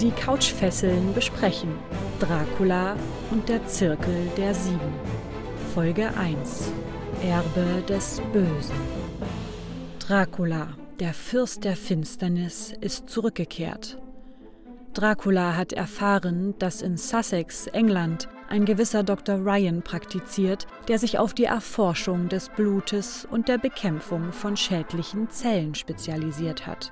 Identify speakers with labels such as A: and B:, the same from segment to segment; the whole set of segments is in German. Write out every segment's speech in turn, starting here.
A: Die Couchfesseln besprechen Dracula und der Zirkel der Sieben. Folge 1 Erbe des Bösen. Dracula, der Fürst der Finsternis, ist zurückgekehrt. Dracula hat erfahren, dass in Sussex, England, ein gewisser Dr. Ryan praktiziert, der sich auf die Erforschung des Blutes und der Bekämpfung von schädlichen Zellen spezialisiert hat.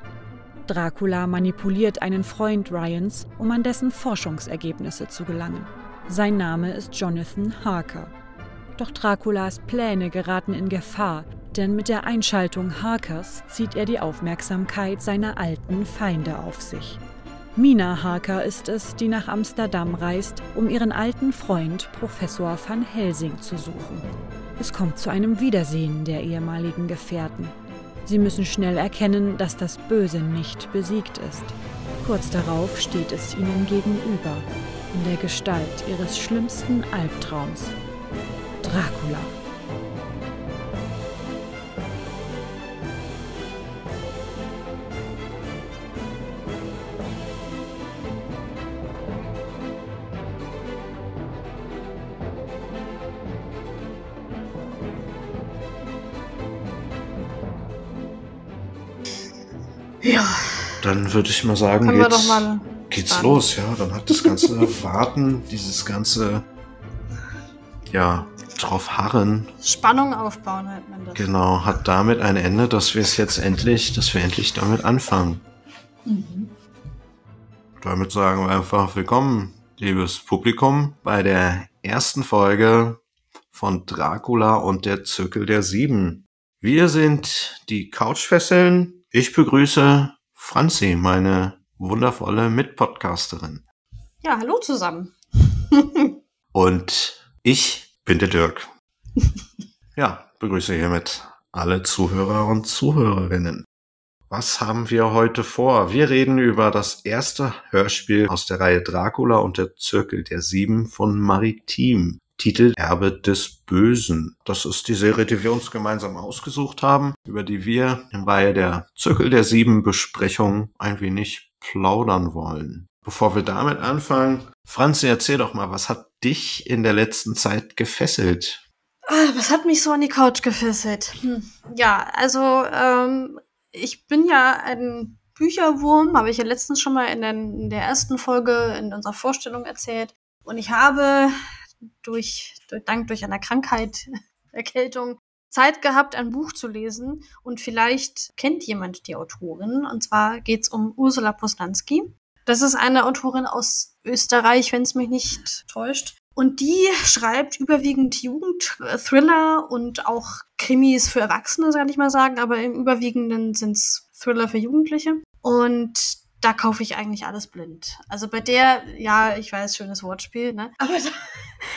A: Dracula manipuliert einen Freund Ryans, um an dessen Forschungsergebnisse zu gelangen. Sein Name ist Jonathan Harker. Doch Draculas Pläne geraten in Gefahr, denn mit der Einschaltung Harkers zieht er die Aufmerksamkeit seiner alten Feinde auf sich. Mina Harker ist es, die nach Amsterdam reist, um ihren alten Freund Professor van Helsing zu suchen. Es kommt zu einem Wiedersehen der ehemaligen Gefährten. Sie müssen schnell erkennen, dass das Böse nicht besiegt ist. Kurz darauf steht es ihnen gegenüber, in der Gestalt ihres schlimmsten Albtraums. Dracula.
B: Ja. Dann würde ich mal sagen,
C: Können
B: geht's,
C: mal
B: geht's los, ja. Dann hat das ganze Warten, dieses ganze, ja, drauf harren,
C: Spannung aufbauen, nennt man das.
B: genau, hat damit ein Ende, dass wir es jetzt endlich, dass wir endlich damit anfangen.
C: Mhm.
B: Damit sagen wir einfach willkommen, liebes Publikum, bei der ersten Folge von Dracula und der Zirkel der Sieben. Wir sind die Couchfesseln. Ich begrüße Franzi, meine wundervolle Mitpodcasterin.
C: Ja, hallo zusammen.
B: Und ich bin der Dirk. ja, begrüße hiermit alle Zuhörer und Zuhörerinnen. Was haben wir heute vor? Wir reden über das erste Hörspiel aus der Reihe Dracula und der Zirkel der Sieben von Maritim. Titel Erbe des Bösen. Das ist die Serie, die wir uns gemeinsam ausgesucht haben, über die wir im Reihe der Zirkel der Sieben Besprechung ein wenig plaudern wollen. Bevor wir damit anfangen, Franzi, erzähl doch mal, was hat dich in der letzten Zeit gefesselt?
C: Ah, Was hat mich so an die Couch gefesselt? Hm. Ja, also ähm, ich bin ja ein Bücherwurm, habe ich ja letztens schon mal in, den, in der ersten Folge in unserer Vorstellung erzählt. Und ich habe durch, durch dank durch eine Krankheit, Erkältung, Zeit gehabt, ein Buch zu lesen. Und vielleicht kennt jemand die Autorin. Und zwar geht's um Ursula Posnanski. Das ist eine Autorin aus Österreich, wenn es mich nicht täuscht. Und die schreibt überwiegend Jugendthriller und auch Krimis für Erwachsene, soll ich mal sagen, aber im Überwiegenden sind's Thriller für Jugendliche. Und da kaufe ich eigentlich alles blind. Also bei der, ja, ich weiß, schönes Wortspiel, ne? Aber da,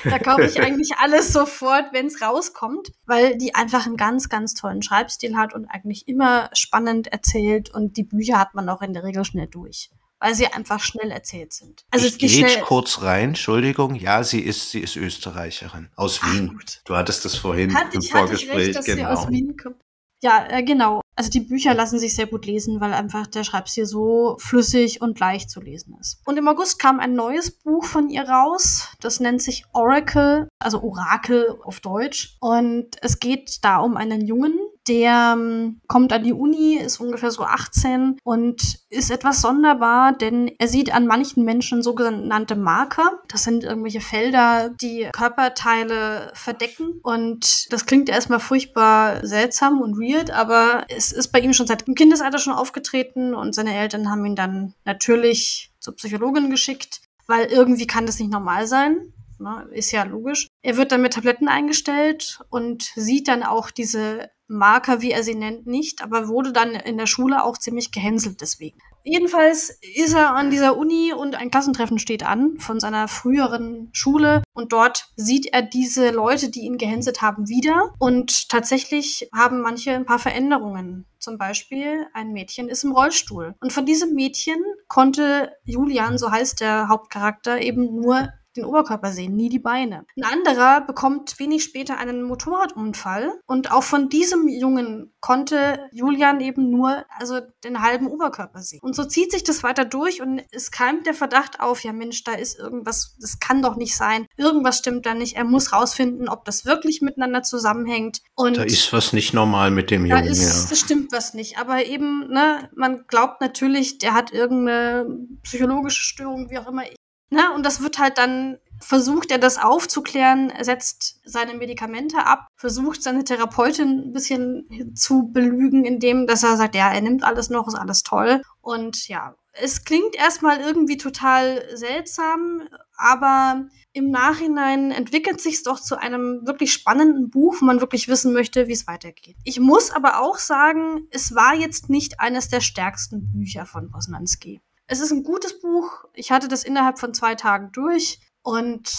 C: da kaufe ich eigentlich alles sofort, wenn es rauskommt, weil die einfach einen ganz, ganz tollen Schreibstil hat und eigentlich immer spannend erzählt und die Bücher hat man auch in der Regel schnell durch. Weil sie einfach schnell erzählt sind. Also
B: ich gehe kurz rein, Entschuldigung. Ja, sie ist, sie ist Österreicherin. Aus
C: Ach,
B: Wien.
C: gut.
B: Du hattest das vorhin
C: Hatte
B: im
C: ich, hatte ich
B: Vorgespräch,
C: recht, dass sie
B: genau.
C: aus Wien kommt. Ja, äh, genau. Also die Bücher lassen sich sehr gut lesen, weil einfach der Schreibstil so flüssig und leicht zu lesen ist. Und im August kam ein neues Buch von ihr raus. Das nennt sich Oracle, also Orakel auf Deutsch. Und es geht da um einen Jungen, der ähm, kommt an die Uni, ist ungefähr so 18 und ist etwas sonderbar, denn er sieht an manchen Menschen sogenannte Marker. Das sind irgendwelche Felder, die Körperteile verdecken. Und das klingt erstmal furchtbar seltsam und weird, aber es ist bei ihm schon seit dem Kindesalter schon aufgetreten und seine Eltern haben ihn dann natürlich zur Psychologin geschickt, weil irgendwie kann das nicht normal sein. Ne, ist ja logisch. Er wird dann mit Tabletten eingestellt und sieht dann auch diese Marker, wie er sie nennt, nicht, aber wurde dann in der Schule auch ziemlich gehänselt deswegen. Jedenfalls ist er an dieser Uni und ein Klassentreffen steht an von seiner früheren Schule und dort sieht er diese Leute, die ihn gehänselt haben, wieder und tatsächlich haben manche ein paar Veränderungen. Zum Beispiel ein Mädchen ist im Rollstuhl und von diesem Mädchen konnte Julian, so heißt der Hauptcharakter, eben nur den Oberkörper sehen, nie die Beine. Ein anderer bekommt wenig später einen Motorradunfall und auch von diesem Jungen konnte Julian eben nur also den halben Oberkörper sehen. Und so zieht sich das weiter durch und es keimt der Verdacht auf, ja Mensch, da ist irgendwas, das kann doch nicht sein. Irgendwas stimmt da nicht. Er muss rausfinden, ob das wirklich miteinander zusammenhängt. Und
B: Da ist was nicht normal mit dem
C: da
B: Jungen,
C: ist,
B: ja.
C: das stimmt was nicht. Aber eben, ne, man glaubt natürlich, der hat irgendeine psychologische Störung, wie auch immer. Ne? Und das wird halt dann, versucht er das aufzuklären, setzt seine Medikamente ab, versucht seine Therapeutin ein bisschen zu belügen, indem, dass er sagt, ja, er nimmt alles noch, ist alles toll. Und ja, es klingt erstmal irgendwie total seltsam, aber im Nachhinein entwickelt sich es doch zu einem wirklich spannenden Buch, wo man wirklich wissen möchte, wie es weitergeht. Ich muss aber auch sagen, es war jetzt nicht eines der stärksten Bücher von Bosnanski. Es ist ein gutes Buch. Ich hatte das innerhalb von zwei Tagen durch und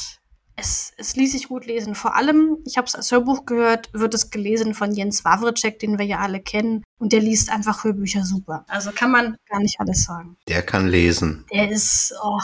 C: es, es ließ sich gut lesen. Vor allem, ich habe es als Hörbuch gehört, wird es gelesen von Jens Wawrczyk, den wir ja alle kennen. Und der liest einfach Hörbücher super. Also kann man gar nicht alles sagen.
B: Der kann lesen.
C: Der ist, oh,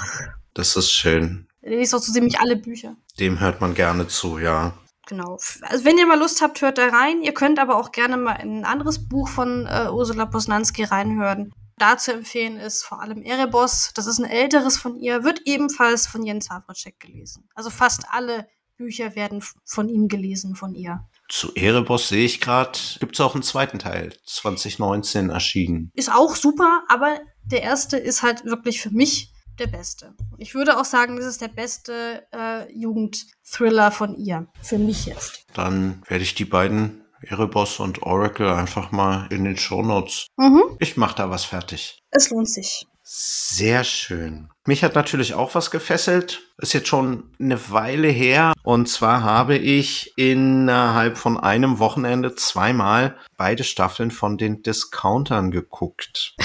B: Das ist schön.
C: der liest auch so ziemlich alle Bücher.
B: Dem hört man gerne zu, ja.
C: Genau. Also wenn ihr mal Lust habt, hört da rein. Ihr könnt aber auch gerne mal in ein anderes Buch von äh, Ursula Posnanski reinhören. Da zu empfehlen ist vor allem Erebos. Das ist ein älteres von ihr, wird ebenfalls von Jens Wawrczyk gelesen. Also fast alle Bücher werden von ihm gelesen, von ihr.
B: Zu Erebos sehe ich gerade, gibt es auch einen zweiten Teil, 2019 erschienen.
C: Ist auch super, aber der erste ist halt wirklich für mich der beste. Und ich würde auch sagen, das ist der beste äh, Jugendthriller von ihr. Für mich jetzt.
B: Dann werde ich die beiden, Erebos und Oracle, einfach mal in den Shownotes.
C: Mhm.
B: Ich mache da was fertig.
C: Es lohnt sich.
B: Sehr schön. Mich hat natürlich auch was gefesselt. Ist jetzt schon eine Weile her. Und zwar habe ich innerhalb von einem Wochenende zweimal beide Staffeln von den Discountern geguckt.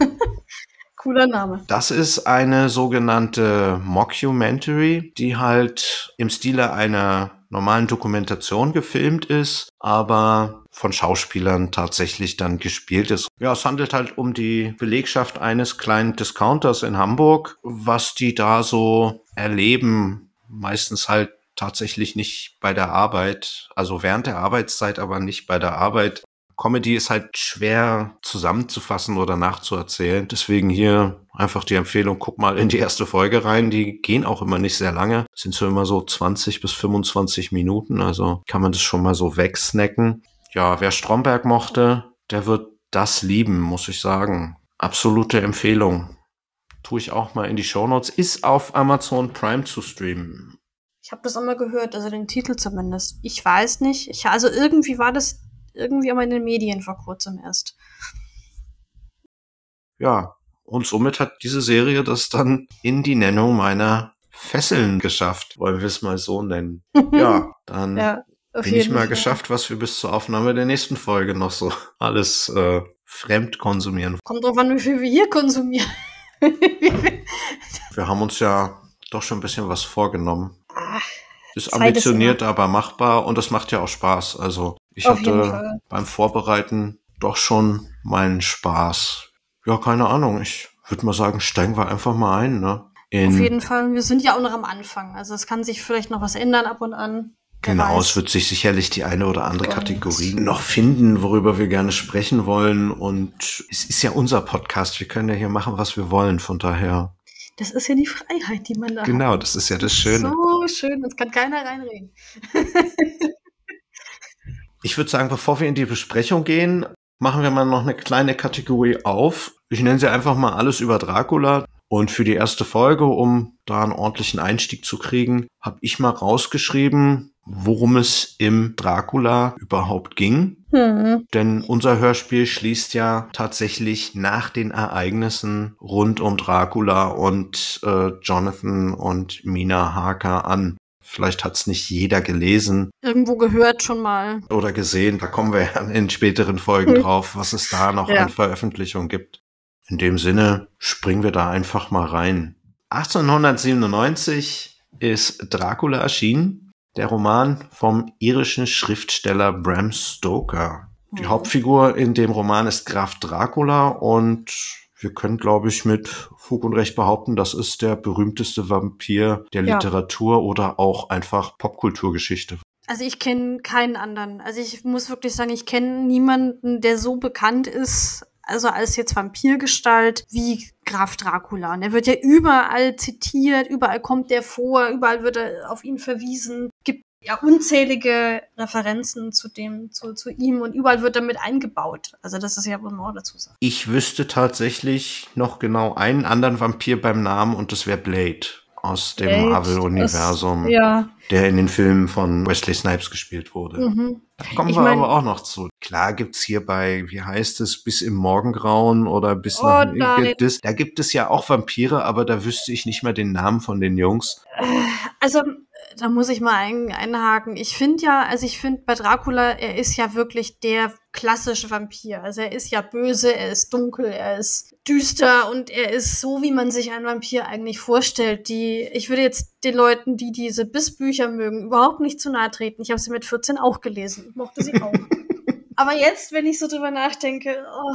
C: Cooler Name.
B: Das ist eine sogenannte Mockumentary, die halt im Stile einer normalen Dokumentation gefilmt ist, aber von Schauspielern tatsächlich dann gespielt ist. Ja, es handelt halt um die Belegschaft eines kleinen Discounters in Hamburg, was die da so erleben, meistens halt tatsächlich nicht bei der Arbeit, also während der Arbeitszeit, aber nicht bei der Arbeit. Comedy ist halt schwer zusammenzufassen oder nachzuerzählen. Deswegen hier einfach die Empfehlung, guck mal in die erste Folge rein. Die gehen auch immer nicht sehr lange. Sind so immer so 20 bis 25 Minuten. Also kann man das schon mal so wegsnacken. Ja, wer Stromberg mochte, der wird das lieben, muss ich sagen. Absolute Empfehlung. Tue ich auch mal in die Shownotes. Ist auf Amazon Prime zu streamen.
C: Ich habe das mal gehört, also den Titel zumindest. Ich weiß nicht. Ich, also irgendwie war das irgendwie auch in den Medien vor kurzem erst.
B: Ja, und somit hat diese Serie das dann in die Nennung meiner Fesseln geschafft, wollen wir es mal so nennen. Ja, dann
C: ja,
B: bin ich mal
C: Fall.
B: geschafft, was wir bis zur Aufnahme der nächsten Folge noch so alles äh, fremd konsumieren.
C: Kommt drauf an, wie viel wir hier konsumieren.
B: Wir haben uns ja doch schon ein bisschen was vorgenommen.
C: Ach,
B: Ist ambitioniert, aber machbar und es macht ja auch Spaß. Also ich
C: Auf
B: hatte beim Vorbereiten doch schon meinen Spaß. Ja, keine Ahnung. Ich würde mal sagen, steigen wir einfach mal ein, ne? In,
C: auf jeden Fall. Wir sind ja auch noch am Anfang. Also es kann sich vielleicht noch was ändern ab und an. Wer
B: Genau,
C: weiß.
B: es wird sich sicherlich die eine oder andere
C: Und-
B: Kategorie noch finden, worüber wir gerne sprechen wollen. Und es ist ja unser Podcast. Wir können ja hier machen, was wir wollen. Von daher,
C: Das ist ja die Freiheit, die man da
B: genau,
C: hat.
B: das ist ja das Schöne.
C: So schön, uns kann keiner reinreden.
B: Ich würde sagen, bevor wir in die Besprechung gehen, machen wir mal noch eine kleine Kategorie auf. Ich nenne sie einfach mal alles über Dracula. Und für die erste Folge, um da einen ordentlichen Einstieg zu kriegen, habe ich mal rausgeschrieben, worum es im Dracula überhaupt ging.
C: Hm.
B: Denn unser Hörspiel schließt ja tatsächlich nach den Ereignissen rund um Dracula und äh, Jonathan und Mina Harker an. Vielleicht hat's nicht jeder gelesen
C: Irgendwo gehört schon mal.
B: oder gesehen. Da kommen wir ja in späteren Folgen
C: Hm.
B: drauf, was es da noch
C: Ja.
B: an Veröffentlichungen gibt. In dem Sinne springen wir da einfach mal rein. 1897 ist Dracula erschienen, der Roman vom irischen Schriftsteller Bram Stoker. Die
C: Mhm.
B: Hauptfigur in dem Roman ist Graf Dracula und wir können, glaube ich, mit Fug und Recht behaupten, das ist der berühmteste Vampir der
C: Ja.
B: Literatur oder auch einfach Popkulturgeschichte.
C: Also ich kenne keinen anderen. Also ich muss wirklich sagen, ich kenne niemanden, der so bekannt ist, also als jetzt Vampirgestalt wie Graf Dracula. Und er wird ja überall zitiert, überall kommt der vor, überall wird er auf ihn verwiesen. Gibt ja unzählige Referenzen zu dem, zu, zu ihm und überall wird er mit eingebaut. Also das ist ja, was man auch dazu sagt.
B: Ich wüsste tatsächlich noch genau einen anderen Vampir beim Namen und das wäre Blade aus dem Marvel-Universum,
C: Ja.
B: der in den Filmen von Wesley Snipes gespielt wurde.
C: Mhm.
B: Da kommen
C: Ich
B: wir
C: mein-
B: aber auch noch zu. Klar gibt's hier bei, wie heißt es, bis im Morgengrauen oder bis
C: Oh,
B: nach
C: nein.
B: das, Da gibt es ja auch Vampire, aber da wüsste ich nicht mehr den Namen von den Jungs.
C: Also, da muss ich mal ein, einhaken. Ich finde ja, also ich finde bei Dracula, er ist ja wirklich der klassische Vampir. Also er ist ja böse, er ist dunkel, er ist düster und er ist so, wie man sich einen Vampir eigentlich vorstellt. Die, ich würde jetzt den Leuten, die diese Bissbücher mögen, überhaupt nicht zu nahe treten. Ich habe sie mit 14 auch gelesen. Ich mochte sie auch. Aber jetzt, wenn ich so drüber nachdenke, oh,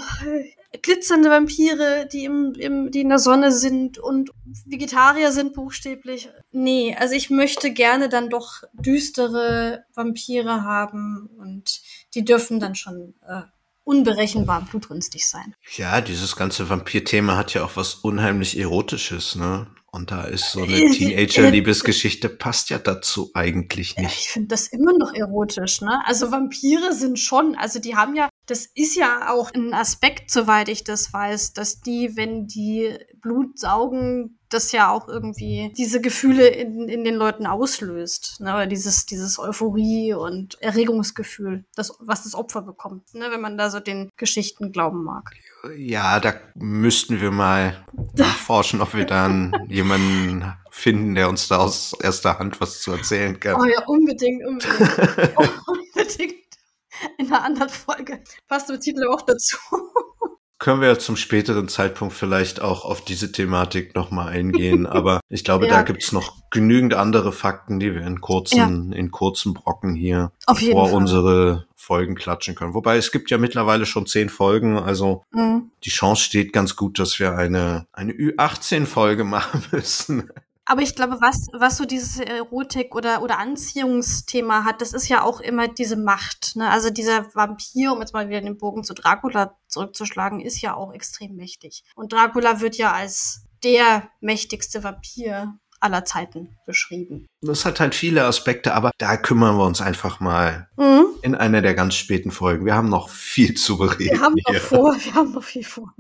C: glitzernde Vampire, die, im, im, die in der Sonne sind und Vegetarier sind buchstäblich. Nee, also ich möchte gerne dann doch düstere Vampire haben und die dürfen dann schon äh, unberechenbar blutrünstig sein.
B: Ja, dieses ganze Vampir-Thema hat ja auch was unheimlich Erotisches, ne? Und da ist so eine
C: Äh,
B: Teenager-Liebesgeschichte passt ja dazu eigentlich nicht.
C: ich finde das immer noch erotisch, ne? Also Vampire sind schon, also die haben ja, das ist ja auch ein Aspekt, soweit ich das weiß, dass die, wenn die Blut saugen, das ja auch irgendwie diese Gefühle in, in den Leuten auslöst, ne? Oder dieses, dieses Euphorie und Erregungsgefühl, das, was das Opfer bekommt, ne? Wenn man da so den Geschichten glauben mag.
B: Ja, da müssten wir mal nachforschen, ob wir dann jemanden finden, der uns da aus erster Hand was zu erzählen kann.
C: Oh ja, unbedingt, unbedingt. unbedingt. In einer anderen Folge. Passt der Titel auch dazu.
B: Können wir zum späteren Zeitpunkt vielleicht auch auf diese Thematik nochmal eingehen, aber ich glaube,
C: Ja.
B: da gibt's noch genügend andere Fakten, die wir in kurzen, in kurzen Brocken hier
C: Auf jeden
B: vor
C: Fall.
B: unsere Folgen klatschen können. Wobei es gibt ja mittlerweile schon zehn Folgen, also
C: Mhm.
B: die Chance steht ganz gut, dass wir eine, eine Ü18-Folge machen müssen.
C: Aber ich glaube, was, was so dieses Erotik- oder, oder Anziehungsthema hat, das ist ja auch immer diese Macht. Ne? Also dieser Vampir, um jetzt mal wieder den Bogen zu Dracula zurückzuschlagen, ist ja auch extrem mächtig. Und Dracula wird ja als der mächtigste Vampir aller Zeiten beschrieben.
B: Das hat halt viele Aspekte, aber da kümmern wir uns einfach mal
C: Mhm.
B: in einer der ganz späten Folgen. Wir haben noch viel zu bereden.
C: Wir haben noch
B: hier.
C: vor, wir haben noch viel vor.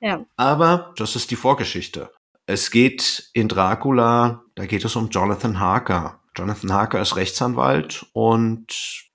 C: Ja.
B: Aber das ist die Vorgeschichte. Es geht in Dracula, da geht es um Jonathan Harker. Jonathan Harker ist Rechtsanwalt und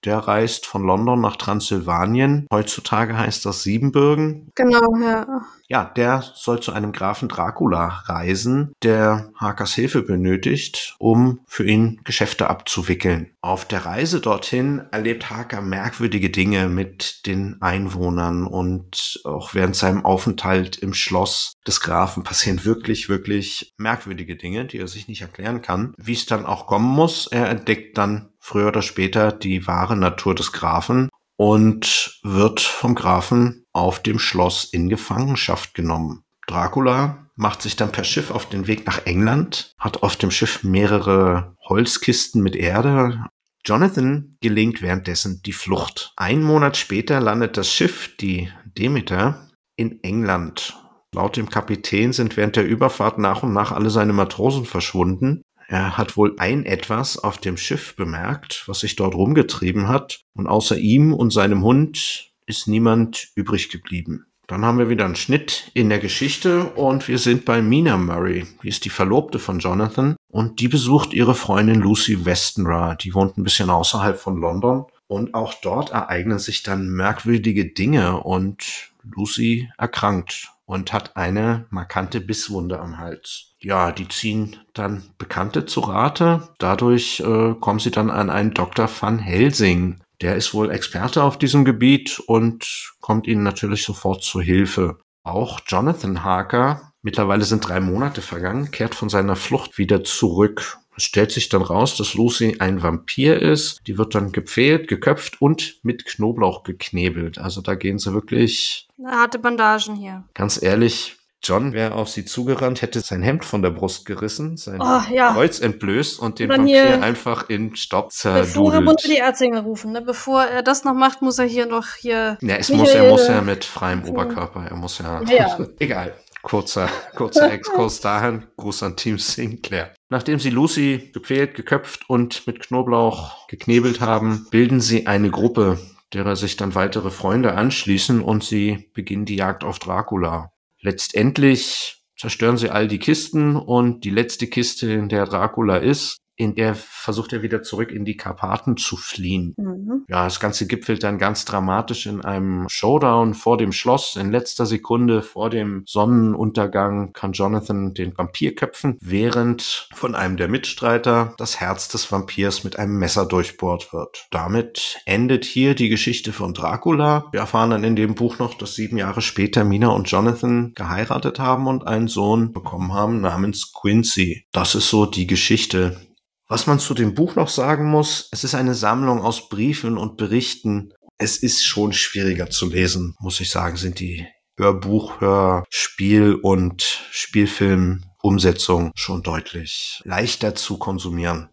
B: der reist von London nach Transsilvanien. Heutzutage heißt das Siebenbürgen.
C: Genau, ja.
B: Ja, der soll zu einem Grafen Dracula reisen, der Harkers Hilfe benötigt, um für ihn Geschäfte abzuwickeln. Auf der Reise dorthin erlebt Harker merkwürdige Dinge mit den Einwohnern und auch während seinem Aufenthalt im Schloss des Grafen passieren wirklich, wirklich merkwürdige Dinge, die er sich nicht erklären kann. Wie es dann auch kommen muss, er entdeckt dann früher oder später die wahre Natur des Grafen und wird vom Grafen auf dem Schloss in Gefangenschaft genommen. Dracula macht sich dann per Schiff auf den Weg nach England, hat auf dem Schiff mehrere Holzkisten mit Erde. Jonathan gelingt währenddessen die Flucht. Ein Monat später landet das Schiff, die Demeter, in England. Laut dem Kapitän sind während der Überfahrt nach und nach alle seine Matrosen verschwunden. Er hat wohl ein etwas auf dem Schiff bemerkt, was sich dort rumgetrieben hat, und außer ihm und seinem Hund ist niemand übrig geblieben. Dann haben wir wieder einen Schnitt in der Geschichte und wir sind bei Mina Murray. Die ist die Verlobte von Jonathan und die besucht ihre Freundin Lucy Westenra. Die wohnt ein bisschen außerhalb von London und auch dort ereignen sich dann merkwürdige Dinge und Lucy erkrankt und hat eine markante Bisswunde am Hals. Ja, die ziehen dann Bekannte zu Rate. Dadurch äh, kommen sie dann an einen Dr. Van Helsing. Der ist wohl Experte auf diesem Gebiet und kommt ihnen natürlich sofort zur Hilfe. Auch Jonathan Harker, mittlerweile sind drei Monate vergangen, kehrt von seiner Flucht wieder zurück. Es stellt sich dann raus, dass Lucy ein Vampir ist. Die wird dann gepfählt, geköpft und mit Knoblauch geknebelt. Also da gehen sie wirklich.
C: Harte Bandagen hier.
B: Ganz ehrlich, John wäre auf sie zugerannt, hätte sein Hemd von der Brust gerissen, sein
C: oh, ja.
B: Kreuz entblößt und den Vampir einfach in Staub zerdudelt.
C: Bevor muss er die Ärzte rufen, ne? Bevor er das noch macht, muss er hier noch hier...
B: Ja, es muss, er muss ja mit freiem Oberkörper, er muss ja... ja. Egal. Kurzer, kurzer Exkurs dahin. Gruß an Team Sinclair. Nachdem sie Lucy gepfählt, geköpft und mit Knoblauch geknebelt haben, bilden sie eine Gruppe, derer sich dann weitere Freunde anschließen und sie beginnen die Jagd auf Dracula. Letztendlich zerstören sie all die Kisten und die letzte Kiste, in der Dracula ist, in der versucht er wieder zurück in die Karpaten zu fliehen. Mhm. Ja, das Ganze gipfelt dann ganz dramatisch in einem Showdown vor dem Schloss. In letzter Sekunde vor dem Sonnenuntergang kann Jonathan den Vampir köpfen, während von einem der Mitstreiter das Herz des Vampirs mit einem Messer durchbohrt wird. Damit endet hier die Geschichte von Dracula. Wir erfahren dann in dem Buch noch, dass sieben Jahre später Mina und Jonathan geheiratet haben und einen Sohn bekommen haben namens Quincy. Das ist so die Geschichte was man zu dem Buch noch sagen muss, es ist eine Sammlung aus Briefen und Berichten. Es ist schon schwieriger zu lesen, muss ich sagen, sind die Hörbuch, Hörspiel und Spielfilm-Umsetzung schon deutlich leichter zu konsumieren.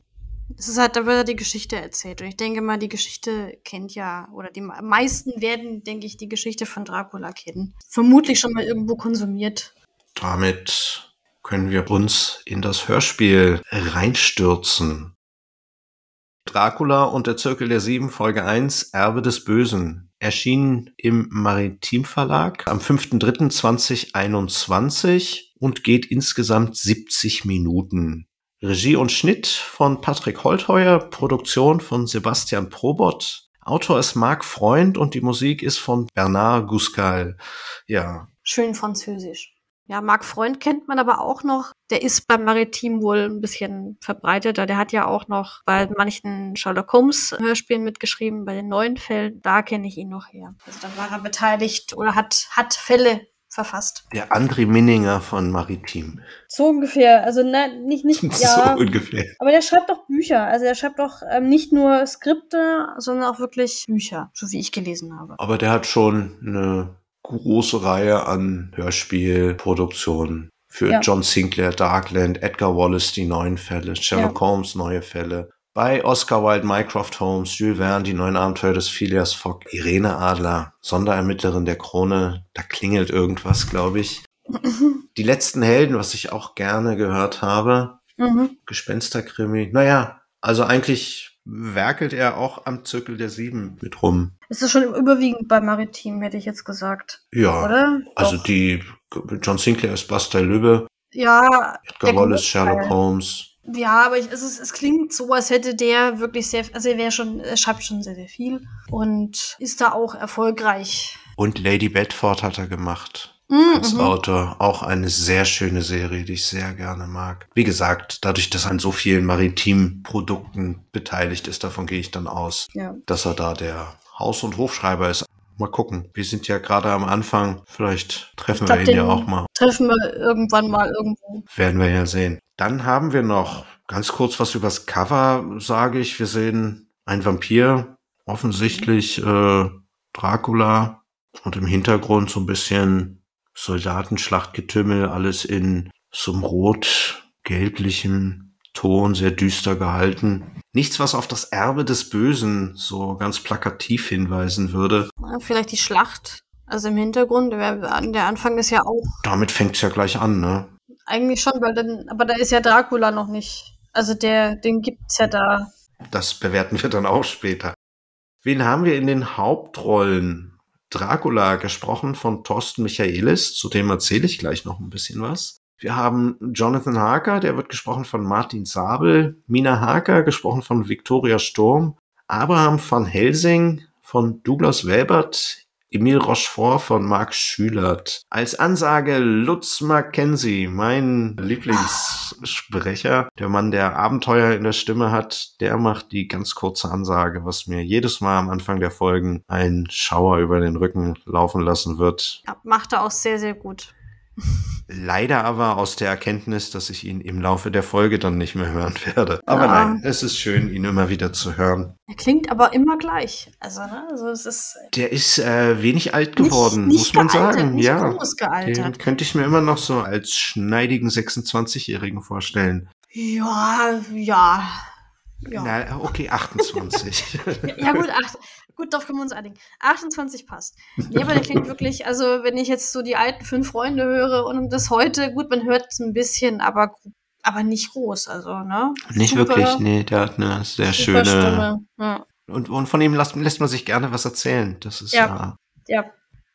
C: Es ist halt, da wird ja die Geschichte erzählt. Und ich denke mal, die Geschichte kennt ja, oder die meisten werden, denke ich, die Geschichte von Dracula kennen. Vermutlich schon mal irgendwo konsumiert.
B: Damit können wir uns in das Hörspiel reinstürzen. Dracula und der Zirkel der Sieben, Folge 1, Erbe des Bösen, erschien im Maritim Verlag am 5.3.2021 und geht insgesamt 70 Minuten. Regie und Schnitt von Patrick Holtheuer, Produktion von Sebastian Probot, Autor ist Marc Freund und die Musik ist von Bernard Guscal. Ja.
C: Schön französisch. Ja, Marc Freund kennt man aber auch noch. Der ist beim Maritim wohl ein bisschen verbreiteter. Der hat ja auch noch bei manchen Sherlock Holmes Hörspielen mitgeschrieben, bei den neuen Fällen. Da kenne ich ihn noch her. Also da war er beteiligt oder hat, hat Fälle verfasst.
B: Der André Minninger von Maritim.
C: So ungefähr. Also ne, nicht, nicht, ja. so ungefähr. Aber der schreibt doch Bücher. Also er schreibt doch ähm, nicht nur Skripte, sondern auch wirklich Bücher, so wie ich gelesen habe.
B: Aber der hat schon eine große Reihe an Hörspielproduktionen. Für ja. John Sinclair, Darkland, Edgar Wallace die neuen Fälle, Sherlock ja. Holmes neue Fälle. Bei Oscar Wilde, Mycroft Holmes, Jules Verne, die neuen Abenteuer des Phileas Fogg, Irene Adler, Sonderermittlerin der Krone, da klingelt irgendwas, glaube ich. die letzten Helden, was ich auch gerne gehört habe. Mhm. Gespensterkrimi. Naja, also eigentlich werkelt er auch am Zirkel der Sieben mit rum.
C: Ist das schon überwiegend bei Maritim, hätte ich jetzt gesagt.
B: Ja. Oder? Also Doch. die John Sinclair ist Bastei Lübbe.
C: Ja.
B: Edgar Wallace, Sherlock Holmes.
C: Ja, aber ich, es, ist, es klingt so, als hätte der wirklich sehr, also er wäre schon, er schreibt schon sehr, sehr viel und ist da auch erfolgreich.
B: Und Lady Bedford hat er gemacht mhm. als Autor. Auch eine sehr schöne Serie, die ich sehr gerne mag. Wie gesagt, dadurch, dass er an so vielen Maritim-Produkten beteiligt ist, davon gehe ich dann aus, ja. dass er da der Haus- und Hofschreiber ist. Mal gucken. Wir sind ja gerade am Anfang. Vielleicht treffen glaub, wir ihn ja auch mal.
C: Treffen wir irgendwann mal irgendwo.
B: Werden wir ja sehen. Dann haben wir noch ganz kurz was übers Cover, sage ich. Wir sehen einen Vampir, offensichtlich äh, Dracula und im Hintergrund so ein bisschen Soldatenschlachtgetümmel, alles in so einem rot-gelblichen Ton, sehr düster gehalten. Nichts, was auf das Erbe des Bösen so ganz plakativ hinweisen würde.
C: Vielleicht die Schlacht. Also im Hintergrund, der Anfang ist ja auch.
B: Damit fängt es ja gleich an, ne?
C: Eigentlich schon, weil dann, aber da ist ja Dracula noch nicht. Also der, den gibt's ja da.
B: Das bewerten wir dann auch später. Wen haben wir in den Hauptrollen? Dracula gesprochen von Thorsten Michaelis, zu dem erzähle ich gleich noch ein bisschen was. Wir haben Jonathan Harker, der wird gesprochen von Martin Sabel, Mina Harker, gesprochen von Victoria Sturm, Abraham van Helsing von Douglas Welbert, Emile Rochefort von Marc Schülert. Als Ansage Lutz Mackenzie, mein Lieblingssprecher, der Mann, der Abenteuer in der Stimme hat, der macht die ganz kurze Ansage, was mir jedes Mal am Anfang der Folgen einen Schauer über den Rücken laufen lassen wird.
C: Ja, macht er auch sehr, sehr gut.
B: Leider aber aus der Erkenntnis, dass ich ihn im Laufe der Folge dann nicht mehr hören werde. Aber
C: Ja.
B: nein, es ist schön, ihn immer wieder zu hören.
C: Er klingt aber immer gleich. Also, ne? Also es ist
B: Der ist äh, wenig alt geworden,
C: nicht,
B: muss man
C: gealtert,
B: sagen.
C: Nicht
B: ja,
C: groß
B: den
C: gealtert.
B: könnte ich mir immer noch so als schneidigen 26-Jährigen vorstellen.
C: Ja, ja. Ja,
B: Na, okay, 28.
C: ja gut, acht, gut, darauf können wir uns einigen. 28 passt. Nee, aber der klingt wirklich, also wenn ich jetzt so die alten fünf Freunde höre und das heute, gut, man hört es ein bisschen, aber, aber nicht groß, also, ne?
B: Nicht
C: Super-
B: wirklich, nee, der hat eine sehr schöne.
C: Stimme. Ja,
B: Und, und von ihm lässt, lässt man sich gerne was erzählen. Das ist
C: Ja.
B: ja.
C: ja,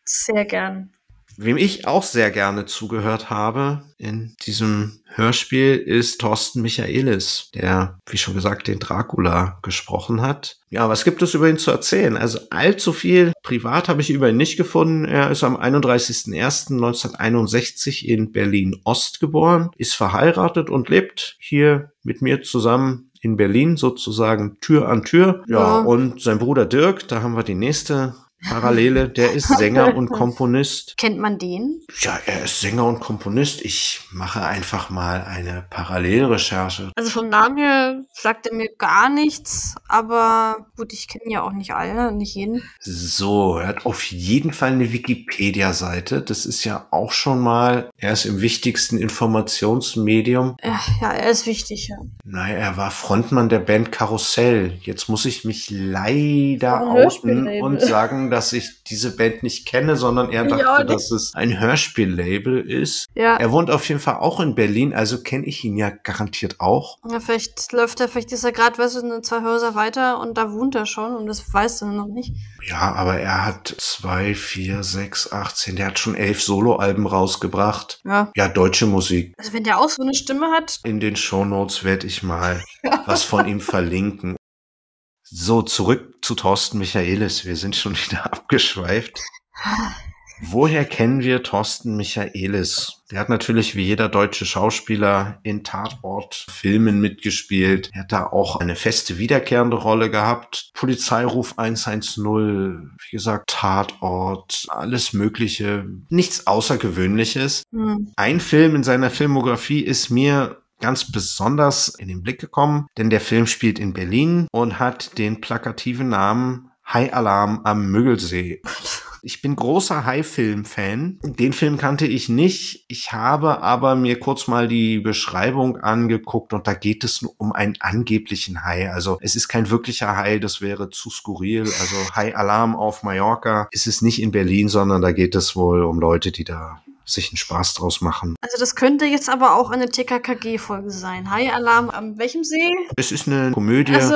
C: sehr gern.
B: Wem ich auch sehr gerne zugehört habe in diesem Hörspiel ist Thorsten Michaelis, der, wie schon gesagt, den Dracula gesprochen hat. Ja, was gibt es über ihn zu erzählen? Also allzu viel privat habe ich über ihn nicht gefunden. Er ist am 31.01.1961 in Berlin-Ost geboren, ist verheiratet und lebt hier mit mir zusammen in Berlin sozusagen Tür an Tür. Ja,
C: Ja.
B: und sein Bruder Dirk, da haben wir die nächste Parallele, der ist Sänger und Komponist.
C: Kennt man den?
B: Ja, er ist Sänger und Komponist. Ich mache einfach mal eine Parallelrecherche.
C: Also vom Namen her sagt er mir gar nichts, aber gut, ich kenne ja auch nicht alle, nicht jeden.
B: So, er hat auf jeden Fall eine Wikipedia-Seite. Das ist ja auch schon mal, er ist im wichtigsten Informationsmedium.
C: Ja, ja, er ist wichtig, ja.
B: Naja, er war Frontmann der Band Karussell. Jetzt muss ich mich leider outen und sagen, dass ich diese Band nicht kenne, sondern er dachte,
C: nicht.
B: dass es ein Hörspiellabel ist.
C: Ja,
B: Er wohnt auf jeden Fall auch in Berlin, also kenne ich ihn ja garantiert auch.
C: ja vielleicht läuft er, vielleicht ist er gerade, weißt du, zwei Häuser weiter und da wohnt er schon und das weiß er noch nicht.
B: Ja, aber er hat zwei, vier, sechs, 18, der hat schon elf Soloalben rausgebracht.
C: Ja.
B: Ja, deutsche Musik.
C: Also wenn der auch so eine Stimme hat,
B: In den Shownotes werde ich mal was von ihm verlinken. So, zurück zu Thorsten Michaelis. Wir sind schon wieder abgeschweift. Woher kennen wir Thorsten Michaelis? Der hat natürlich wie jeder deutsche Schauspieler in Tatort-Filmen mitgespielt. Er hat da auch eine feste wiederkehrende Rolle gehabt. Polizeiruf 110, wie gesagt, Tatort, alles Mögliche. Nichts Außergewöhnliches.
C: hm,
B: Ein Film in seiner Filmografie ist mir ganz besonders in den Blick gekommen, denn der Film spielt in Berlin und hat den plakativen Namen High Alarm am Müggelsee. Ich bin großer High-Film-Fan. Den Film kannte ich nicht. Ich habe aber mir kurz mal die Beschreibung angeguckt und da geht es um einen angeblichen Hai. Also es ist kein wirklicher Hai, das wäre zu skurril. Also High Alarm auf Mallorca ist es nicht in Berlin, sondern da geht es wohl um Leute, die da sich einen Spaß draus machen.
C: also das könnte jetzt aber auch eine TKKG-Folge sein. High Alarm am welchem See?
B: Es ist eine Komödie, also,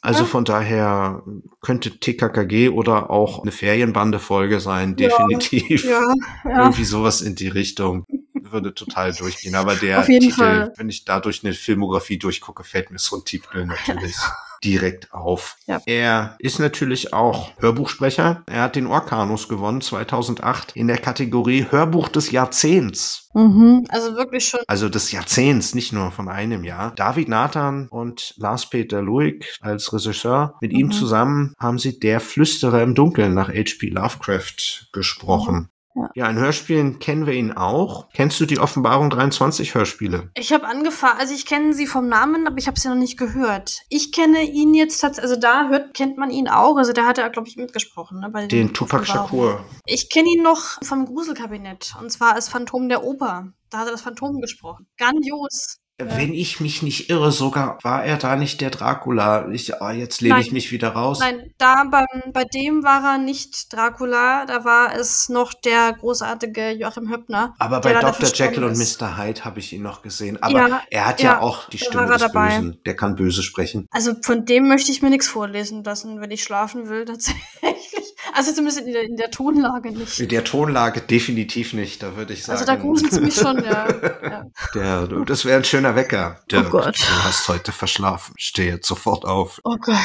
C: Also, ja.
B: von daher könnte TKKG oder auch eine Ferienbande-Folge sein,
C: Ja,
B: definitiv.
C: ja, ja.
B: Irgendwie sowas in die Richtung würde total durchgehen. Aber der Titel,
C: Fall.
B: wenn ich da durch eine Filmografie durchgucke, fällt mir so ein Titel natürlich direkt auf.
C: Ja.
B: Er ist natürlich auch Hörbuchsprecher. Er hat den Orkanus gewonnen 2008 in der Kategorie Hörbuch des Jahrzehnts.
C: Mhm. Also wirklich schon.
B: Also des Jahrzehnts, nicht nur von einem Jahr. David Nathan und Lars-Peter Luig als Regisseur. Mit ihm
C: Mhm.
B: zusammen haben sie Der Flüsterer im Dunkeln nach H.P. Lovecraft gesprochen.
C: Ja.
B: Ja, in Hörspielen kennen wir ihn auch. Kennst du die Offenbarung 23 Hörspiele?
C: Ich habe angefangen, also ich kenne sie vom Namen, aber ich habe sie noch nicht gehört. Ich kenne ihn jetzt tatsächlich, also da hört, kennt man ihn auch. Also da hat er, glaube ich, mitgesprochen. Ne, bei
B: Den Tupac
C: Offenbarungen.
B: Shakur.
C: Ich kenne ihn noch vom Gruselkabinett. Und zwar als Phantom der Oper. Da hat er das Phantom gesprochen. Grandios.
B: Wenn ich mich nicht irre, sogar war er da nicht der Dracula. Ich, ah, jetzt lehne
C: Nein.
B: ich mich wieder raus.
C: Nein, da beim, bei dem war er nicht Dracula, da war es noch der großartige Joachim Höppner.
B: Aber bei Dr. Jekyll und
C: ist.
B: Mr. Hyde habe ich ihn noch gesehen. Aber
C: Ja,
B: er hat ja,
C: ja,
B: auch die Stimme des
C: dabei.
B: Bösen. Der kann böse sprechen.
C: Also von dem möchte ich mir nichts vorlesen lassen, wenn ich schlafen will, tatsächlich. Also zumindest in der, in der Tonlage nicht.
B: In der Tonlage definitiv nicht, da würde ich sagen.
C: Also da gruselt es mich schon, ja. ja.
B: Der, das wäre ein schöner Wecker. Dirk,
C: Oh Gott.
B: du hast heute verschlafen. Steh jetzt sofort auf.
C: Oh Gott.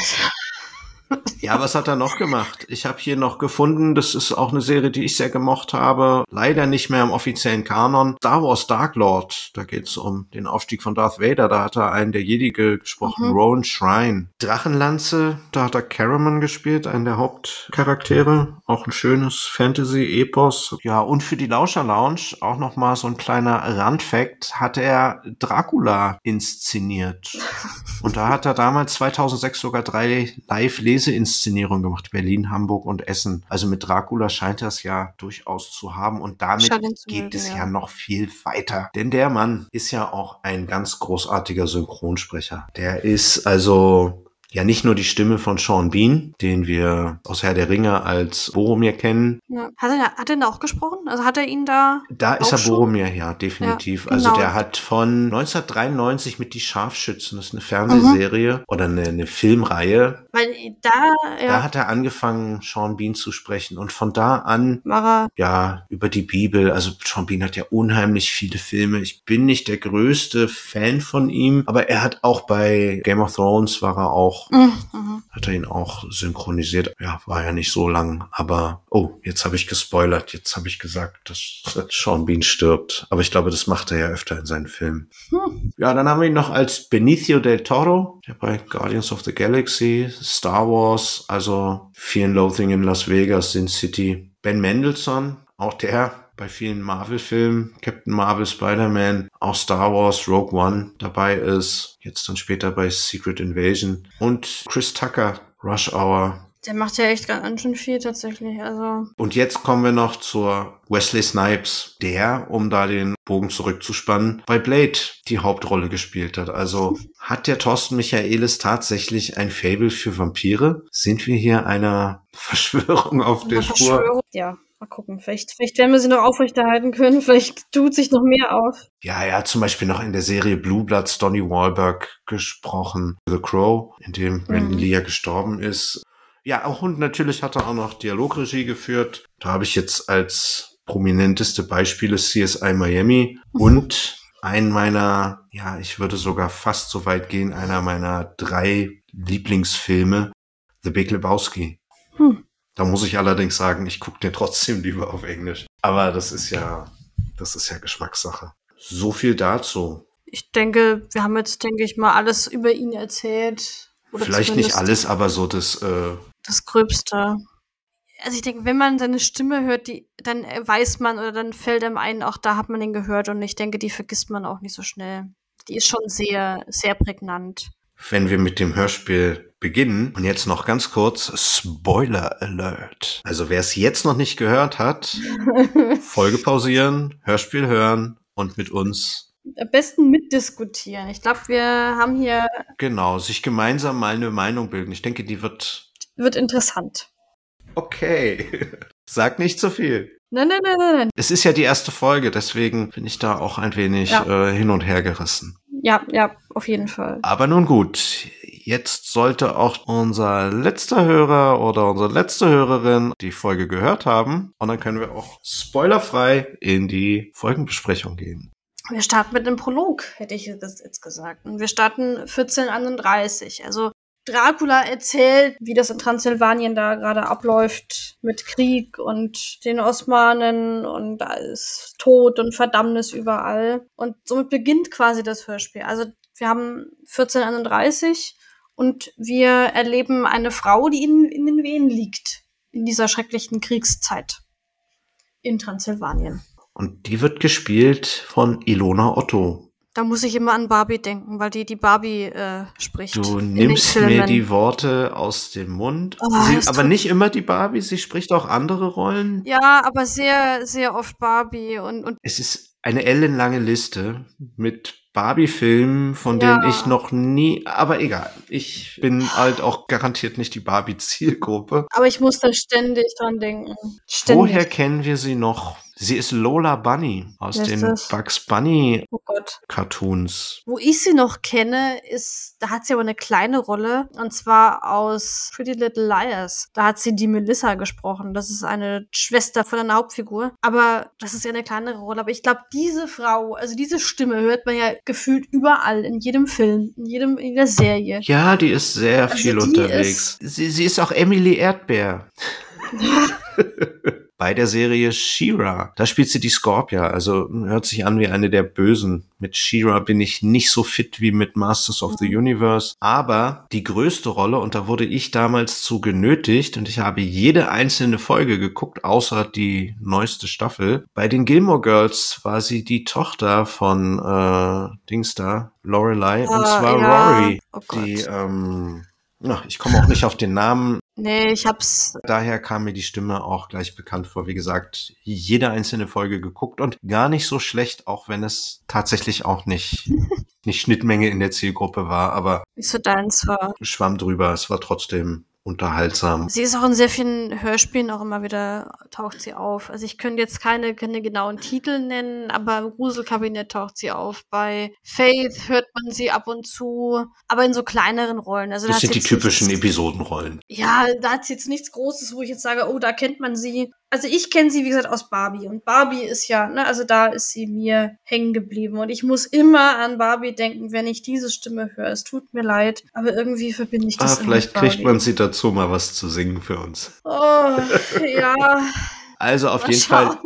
B: Ja, was hat er noch gemacht? Ich habe hier noch gefunden, das ist auch eine Serie, die ich sehr gemocht habe. Leider nicht mehr im offiziellen Kanon. Star Wars Dark Lord. Da geht's um den Aufstieg von Darth Vader. Da hat er einen der Jedi gesprochen, mhm. Rowan Shrine. Drachenlanze, da hat er Caraman gespielt, einen der Hauptcharaktere. Auch ein schönes Fantasy-Epos. Ja, und für die Lauscher Lounge auch noch mal so ein kleiner Randfact, hat er Dracula inszeniert. Und da hat er damals 2006 sogar drei Live-Leseinszenierungen gemacht. Berlin, Hamburg und Essen. Also mit Dracula scheint es ja durchaus zu haben. Und damit geht es ja. ja noch viel weiter. Denn der Mann ist ja auch ein ganz großartiger Synchronsprecher. Der ist also ja nicht nur die Stimme von Sean Bean, den wir aus Herr der Ringe als Boromir kennen.
C: Ja. Hat, er, hat er da auch gesprochen? Also hat er ihn da?
B: Da ist er Boromir, ja, definitiv. Ja, also genau. Also der hat von 1993 mit Die Scharfschützen, das ist eine Fernsehserie mhm. oder eine, eine, Filmreihe.
C: Weil da,
B: ja. Da hat er angefangen, Sean Bean zu sprechen. Und von da an,
C: er
B: ja, über die Bibel. Also Sean Bean hat ja unheimlich viele Filme. Ich bin nicht der größte Fan von ihm, aber er hat auch bei Game of Thrones war er auch auch. Mhm. Hat er ihn auch synchronisiert. Ja, war ja nicht so lang. Aber, oh, jetzt habe ich gespoilert. Jetzt habe ich gesagt, dass Sean Bean stirbt. Aber ich glaube, das macht er ja öfter in seinen Filmen. Hm. Ja, dann haben wir ihn noch als Benicio del Toro, der bei Guardians of the Galaxy, Star Wars, also Fear and Loathing in Las Vegas, Sin City. Ben Mendelssohn, auch der bei vielen Marvel-Filmen, Captain Marvel, Spider-Man, auch Star Wars, Rogue One dabei ist, jetzt dann später bei Secret Invasion und Chris Tucker, Rush Hour.
C: Der macht ja echt ganz schön viel tatsächlich, also.
B: Und jetzt kommen wir noch zur Wesley Snipes, der, um da den Bogen zurückzuspannen, bei Blade die Hauptrolle gespielt hat. Also hat der Thorsten Michaelis tatsächlich ein Fable für Vampire? Sind wir hier einer Verschwörung auf der Spur?
C: Ja. Mal gucken, vielleicht, vielleicht werden wir sie noch aufrechterhalten können, vielleicht tut sich noch mehr auf.
B: Ja, er hat zum Beispiel noch in der Serie Blue Bloods Donny Wahlberg gesprochen, The Crow, in dem Brandon mhm. Lee ja gestorben ist. Ja, auch und natürlich hat er auch noch Dialogregie geführt. Da habe ich jetzt als prominenteste Beispiele CSI Miami mhm. und ein meiner, ja, ich würde sogar fast so weit gehen, einer meiner drei Lieblingsfilme, The Big Lebowski. Da muss ich allerdings sagen, ich gucke den trotzdem lieber auf Englisch. Aber das ist ja, das ist ja Geschmackssache. So viel dazu.
C: Ich denke, wir haben jetzt, denke ich mal, alles über ihn erzählt.
B: Vielleicht nicht alles, aber so das. Äh
C: das Gröbste. Also ich denke, wenn man seine Stimme hört, die, dann weiß man oder dann fällt einem ein, auch da hat man ihn gehört und ich denke, die vergisst man auch nicht so schnell. Die ist schon sehr, sehr prägnant.
B: Wenn wir mit dem Hörspiel beginnen. Und jetzt noch ganz kurz Spoiler Alert. Also wer es jetzt noch nicht gehört hat, Folge pausieren, Hörspiel hören und mit uns
C: am besten mitdiskutieren. Ich glaube, wir haben hier.
B: Genau, sich gemeinsam mal eine Meinung bilden. Ich denke, die wird.
C: Wird interessant.
B: Okay. Sag nicht zu viel.
C: Nein, nein, nein, nein.
B: Es ist ja die erste Folge, deswegen bin ich da auch ein wenig ja. äh, hin und her gerissen.
C: Ja, ja, auf jeden Fall.
B: Aber nun gut, Jetzt sollte auch unser letzter Hörer oder unsere letzte Hörerin die Folge gehört haben. Und dann können wir auch spoilerfrei in die Folgenbesprechung gehen.
C: Wir starten mit einem Prolog, hätte ich das jetzt gesagt. Und wir starten 1431. Also Dracula erzählt, wie das in Transsilvanien da gerade abläuft mit Krieg und den Osmanen und da ist Tod und Verdammnis überall. Und somit beginnt quasi das Hörspiel. Also wir haben 1431 und wir erleben eine Frau, die in, in den Wehen liegt, in dieser schrecklichen Kriegszeit in Transsilvanien.
B: Und die wird gespielt von Ilona Otto.
C: Da muss ich immer an Barbie denken, weil die die Barbie äh, spricht.
B: Du nimmst mir die Worte aus dem Mund. Oh, sie, aber nicht immer die Barbie, sie spricht auch andere Rollen.
C: Ja, aber sehr, sehr oft Barbie und, und
B: Es ist eine ellenlange Liste mit Barbie-Filmen, von ja. denen ich noch nie, aber egal. Ich bin halt auch garantiert nicht die Barbie-Zielgruppe.
C: Aber ich muss da ständig dran denken.
B: Ständig. Woher kennen wir sie noch? Sie ist Lola Bunny aus
C: Wer
B: den
C: das?
B: Bugs Bunny
C: Oh.
B: Cartoons.
C: Wo ich sie noch kenne, ist, da hat sie aber eine kleine Rolle, und zwar aus Pretty Little Liars. Da hat sie die Melissa gesprochen. Das ist eine Schwester von einer Hauptfigur. Aber das ist ja eine kleinere Rolle. Aber ich glaube, diese Frau, also diese Stimme hört man ja gefühlt überall, in jedem Film, in jedem, in jeder Serie.
B: Ja, die ist sehr
C: Also
B: viel unterwegs. Sie, sie ist auch Emily Erdbeer. Bei der Serie She-Ra. Da spielt sie die Scorpia. Also hört sich an wie eine der Bösen. Mit She-Ra bin ich nicht so fit wie mit Masters of the Universe. Aber die größte Rolle, und da wurde ich damals zu genötigt, und ich habe jede einzelne Folge geguckt, außer die neueste Staffel. Bei den Gilmore Girls war sie die Tochter von äh, Dings da, Lorelei, und
C: Ah,
B: zwar
C: ja.
B: Rory.
C: Oh Gott.
B: Die, ähm, na, ich komme auch nicht auf den Namen.
C: Nee, ich hab's.
B: Daher kam mir die Stimme auch gleich bekannt vor. Wie gesagt, jede einzelne Folge geguckt und gar nicht so schlecht, auch wenn es tatsächlich auch nicht, nicht Schnittmenge in der Zielgruppe war, aber
C: Nicht so deins war.
B: schwamm drüber. Es war trotzdem unterhaltsam.
C: Sie ist auch in sehr vielen Hörspielen auch immer wieder, taucht sie auf. Also ich könnte jetzt keine, keine genauen Titel nennen, aber im Gruselkabinett taucht sie auf. Bei Faith hört man sie ab und zu, aber in so kleineren Rollen. Also da
B: Das sind die typischen
C: nichts-
B: Episodenrollen.
C: Ja, da hat sie jetzt nichts Großes, wo ich jetzt sage, oh, da kennt man sie. Also ich kenne sie, wie gesagt, aus Barbie. Und Barbie ist ja, ne, also da ist sie mir hängen geblieben. Und ich muss immer an Barbie denken, wenn ich diese Stimme höre. Es tut mir leid, aber irgendwie verbinde ich
B: Ah,
C: das immer
B: vielleicht kriegt man sie dazu, mal was zu singen für uns.
C: Oh, ja.
B: Also auf jeden Fall,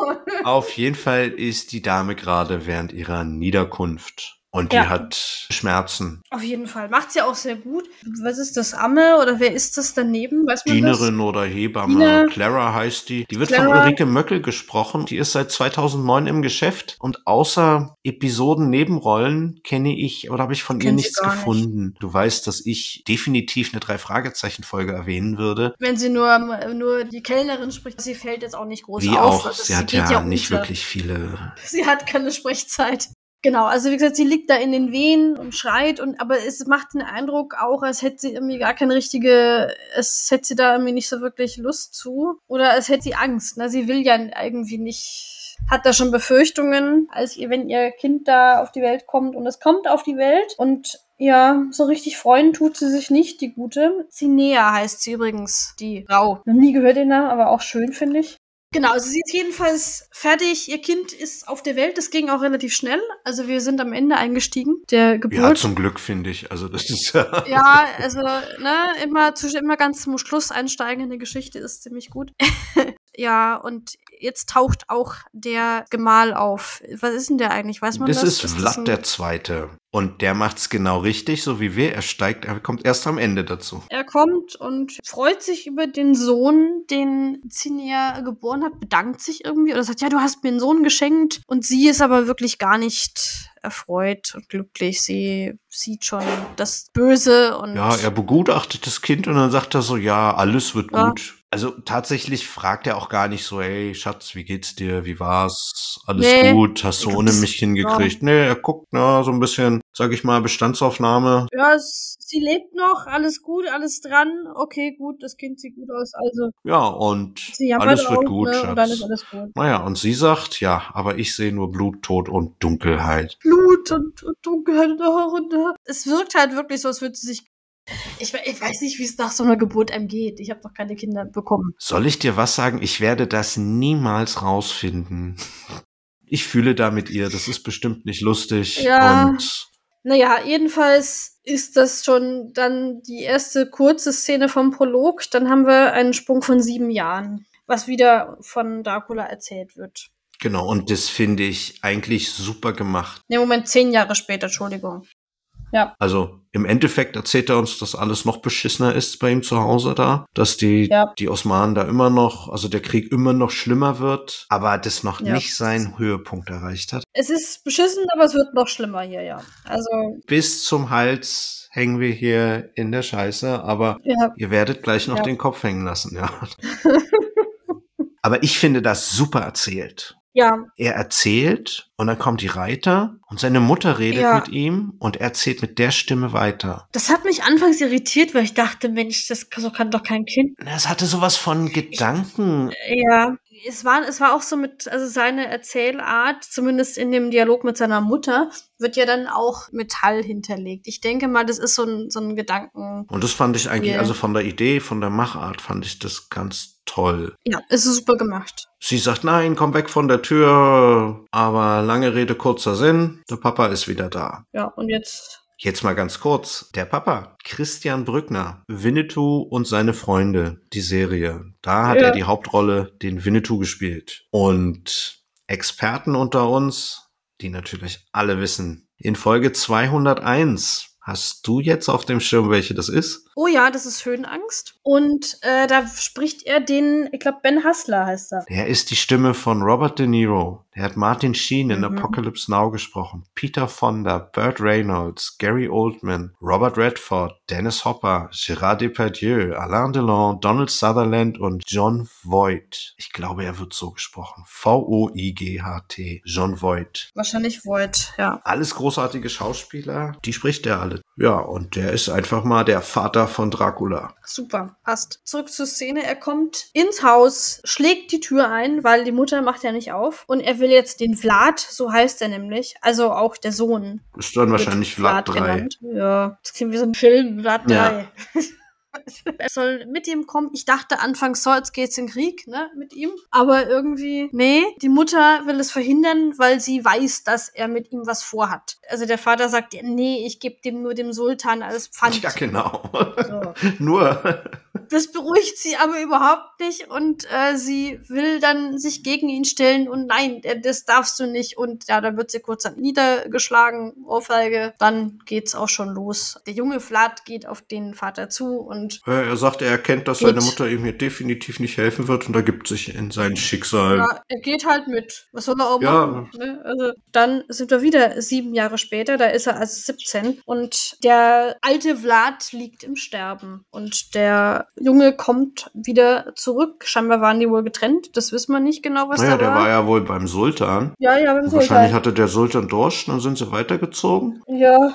B: auf jeden Fall ist die Dame gerade während ihrer Niederkunft und die
C: Ja.
B: hat Schmerzen.
C: Auf jeden Fall. Macht sie auch sehr gut. Was ist das, Amme oder wer ist das daneben? Weiß man
B: Dienerin oder Hebamme.
C: Diener.
B: Clara heißt die. Die wird von
C: Clara.
B: Ulrike Möckel gesprochen. Die ist seit 2009 im Geschäft und außer Episoden Nebenrollen kenne ich oder habe ich von ihr
C: Kennt sie
B: nichts
C: gar nicht.
B: gefunden. Du weißt, dass ich definitiv eine drei Fragezeichen Folge erwähnen würde.
C: das? Wenn sie nur, nur die Kellnerin spricht, sie fällt jetzt auch nicht groß
B: Wie
C: auf.
B: auch, sie hat
C: geht
B: ja, nicht wirklich viele.
C: Sie hat keine Sprechzeit. Genau, also wie gesagt, sie liegt da in den Wehen und schreit und aber es macht den Eindruck auch, als hätte sie irgendwie gar keine richtige, es hätte sie da irgendwie nicht so wirklich Lust zu oder als hätte sie Angst. Ne? Sie will ja irgendwie nicht, hat da schon Befürchtungen, als ihr, wenn ihr Kind da auf die Welt kommt und es kommt auf die Welt und ja, so richtig freuen tut sie sich nicht, die gute. Zinea heißt sie übrigens, die Frau. Noch nie gehört den Namen, aber auch schön, finde ich. Genau, also sie ist jedenfalls fertig. Ihr Kind ist auf der Welt. Das ging auch relativ schnell. Also wir sind am Ende eingestiegen der
B: Ja,
C: Geburt.
B: zum Glück finde ich. Also das ist ja.
C: Ja, also, ne, immer, immer ganz zum Schluss einsteigen in die Geschichte ist ziemlich gut. ja, und jetzt taucht auch der Gemahl auf. Was ist denn der eigentlich? Weiß man
B: Das
C: das?
B: ist
C: das
B: Vlad
C: ein-
B: der Zweite. Und der macht's genau richtig, so wie wir. Er steigt, er kommt erst am Ende dazu.
C: Er kommt und freut sich über den Sohn, den Zinnia geboren hat, bedankt sich irgendwie oder sagt, ja, du hast mir einen Sohn geschenkt. Und sie ist aber wirklich gar nicht erfreut und glücklich. Sie sieht schon das Böse und
B: Ja, er begutachtet das Kind und dann sagt er so, ja, alles wird
C: Ja.
B: gut. Also tatsächlich fragt er auch gar nicht so, hey Schatz, wie geht's dir? Wie war's? Alles
C: Nee.
B: gut? Hast du ohne mich hingekriegt? Nee, er guckt, na, so ein bisschen, sag ich mal, Bestandsaufnahme.
C: ja, sie lebt noch, alles gut, alles dran. Okay, gut, das Kind sieht gut aus, also
B: Ja, und alles wird
C: auch,
B: gut,
C: ne,
B: Schatz.
C: alles gut.
B: Naja, und sie sagt, ja, aber ich sehe nur Blut, Tod und Dunkelheit.
C: Blut und, und Dunkelheit und, und, und es wirkt halt wirklich so, als würde sie sich ich, ich weiß nicht, wie es nach so einer Geburt einem geht. Ich habe noch keine Kinder bekommen.
B: Soll ich dir was sagen? Ich werde das niemals rausfinden. Ich fühle da mit ihr, das ist bestimmt nicht lustig.
C: Ja.
B: Und
C: Naja, jedenfalls ist das schon dann die erste kurze Szene vom Prolog. Dann haben wir einen Sprung von sieben Jahren, was wieder von Dracula erzählt wird.
B: genau, und das finde ich eigentlich super gemacht.
C: Ne, Moment, zehn Jahre später, Entschuldigung. Ja,
B: Also im Endeffekt erzählt er uns, dass alles noch beschissener ist bei ihm zu Hause da, dass die,
C: Ja.
B: die Osmanen da immer noch, also der Krieg immer noch schlimmer wird, aber das noch
C: Ja.
B: nicht seinen Höhepunkt erreicht hat.
C: es ist beschissen, aber es wird noch schlimmer hier, ja. Also,
B: Bis zum Hals hängen wir hier in der Scheiße, aber
C: ja,
B: Ihr werdet gleich noch
C: Ja.
B: den Kopf hängen lassen, ja. Aber ich finde das super erzählt.
C: Ja,
B: Er erzählt und dann kommt die Reiter und seine Mutter redet
C: Ja.
B: mit ihm und er erzählt mit der Stimme weiter.
C: das hat mich anfangs irritiert, weil ich dachte, Mensch, das so kann doch kein Kind.
B: Das hatte sowas von Gedanken.
C: Ja, es war, es war auch so mit, also seine Erzählart, zumindest in dem Dialog mit seiner Mutter, wird ja dann auch Metall hinterlegt. Ich denke mal, das ist so ein, so ein Gedanken.
B: Und das fand ich eigentlich, also von der Idee, von der Machart fand ich das ganz toll.
C: Ja, es ist super gemacht.
B: Sie sagt, nein, komm weg von der Tür. Aber lange Rede, kurzer Sinn. Der Papa ist wieder da.
C: Ja, und jetzt
B: Jetzt mal ganz kurz. Der Papa, Christian Brückner, Winnetou und seine Freunde, die Serie. Da hat
C: Ja.
B: er die Hauptrolle, den Winnetou gespielt. Und Experten unter uns, die natürlich alle wissen, in Folge 201 Hast du jetzt auf dem Schirm, welche das ist?
C: Oh ja, das ist Höhenangst. Und äh, da spricht er den, ich glaube, Ben Hassler heißt er.
B: Der ist die Stimme von Robert De Niro. Der hat Martin Sheen in
C: Mhm.
B: Apocalypse Now gesprochen. Peter Fonda, Burt Reynolds, Gary Oldman, Robert Redford, Dennis Hopper, Gérard Depardieu, Alain Delon, Donald Sutherland und John Voight. Ich glaube, er wird so gesprochen. V-O-I-G-H-T. John Voight.
C: Wahrscheinlich Void, ja.
B: Alles großartige Schauspieler. Die spricht er alle. Ja, und der ist einfach mal der Vater von Dracula.
C: Super, passt. Zurück zur Szene. Er kommt ins Haus, schlägt die Tür ein, weil die Mutter macht ja nicht auf. Und er will jetzt den Vlad, so heißt er nämlich, also auch der Sohn.
B: Ist dann wahrscheinlich Vlad 3.
C: genannt. Ja, das klingt wie so ein Film, Vlad
B: Ja.
C: 3. er soll mit ihm kommen. Ich dachte anfangs so, jetzt geht's in den Krieg, ne, mit ihm. Aber irgendwie, nee, die Mutter will es verhindern, weil sie weiß, dass er mit ihm was vorhat. Also der Vater sagt, nee, ich gebe dem nur dem Sultan als Pfand.
B: Ja, genau.
C: So.
B: Nur.
C: Das beruhigt sie aber überhaupt nicht und äh, sie will dann sich gegen ihn stellen und nein, äh, das darfst du nicht und ja, da wird sie kurz dann niedergeschlagen, Ohrfeige, dann geht's auch schon los. Der junge Vlad geht auf den Vater zu und
B: Äh, Er sagt, er erkennt, dass seine Mutter ihm hier definitiv nicht helfen wird und ergibt sich in sein Schicksal.
C: ja, er geht halt mit. Was soll er auch
B: Ja.
C: machen? Ne? Also dann sind wir wieder sieben Jahre später, da ist er also 17 und der alte Vlad liegt im Sterben und der Junge kommt wieder zurück. Scheinbar waren die wohl getrennt, das wissen wir nicht genau, was
B: Naja,
C: da
B: der
C: war.
B: war ja wohl beim Sultan.
C: Ja, ja, beim
B: Und wahrscheinlich
C: Sultan.
B: hatte der Sultan Durst, dann sind sie weitergezogen.
C: Ja.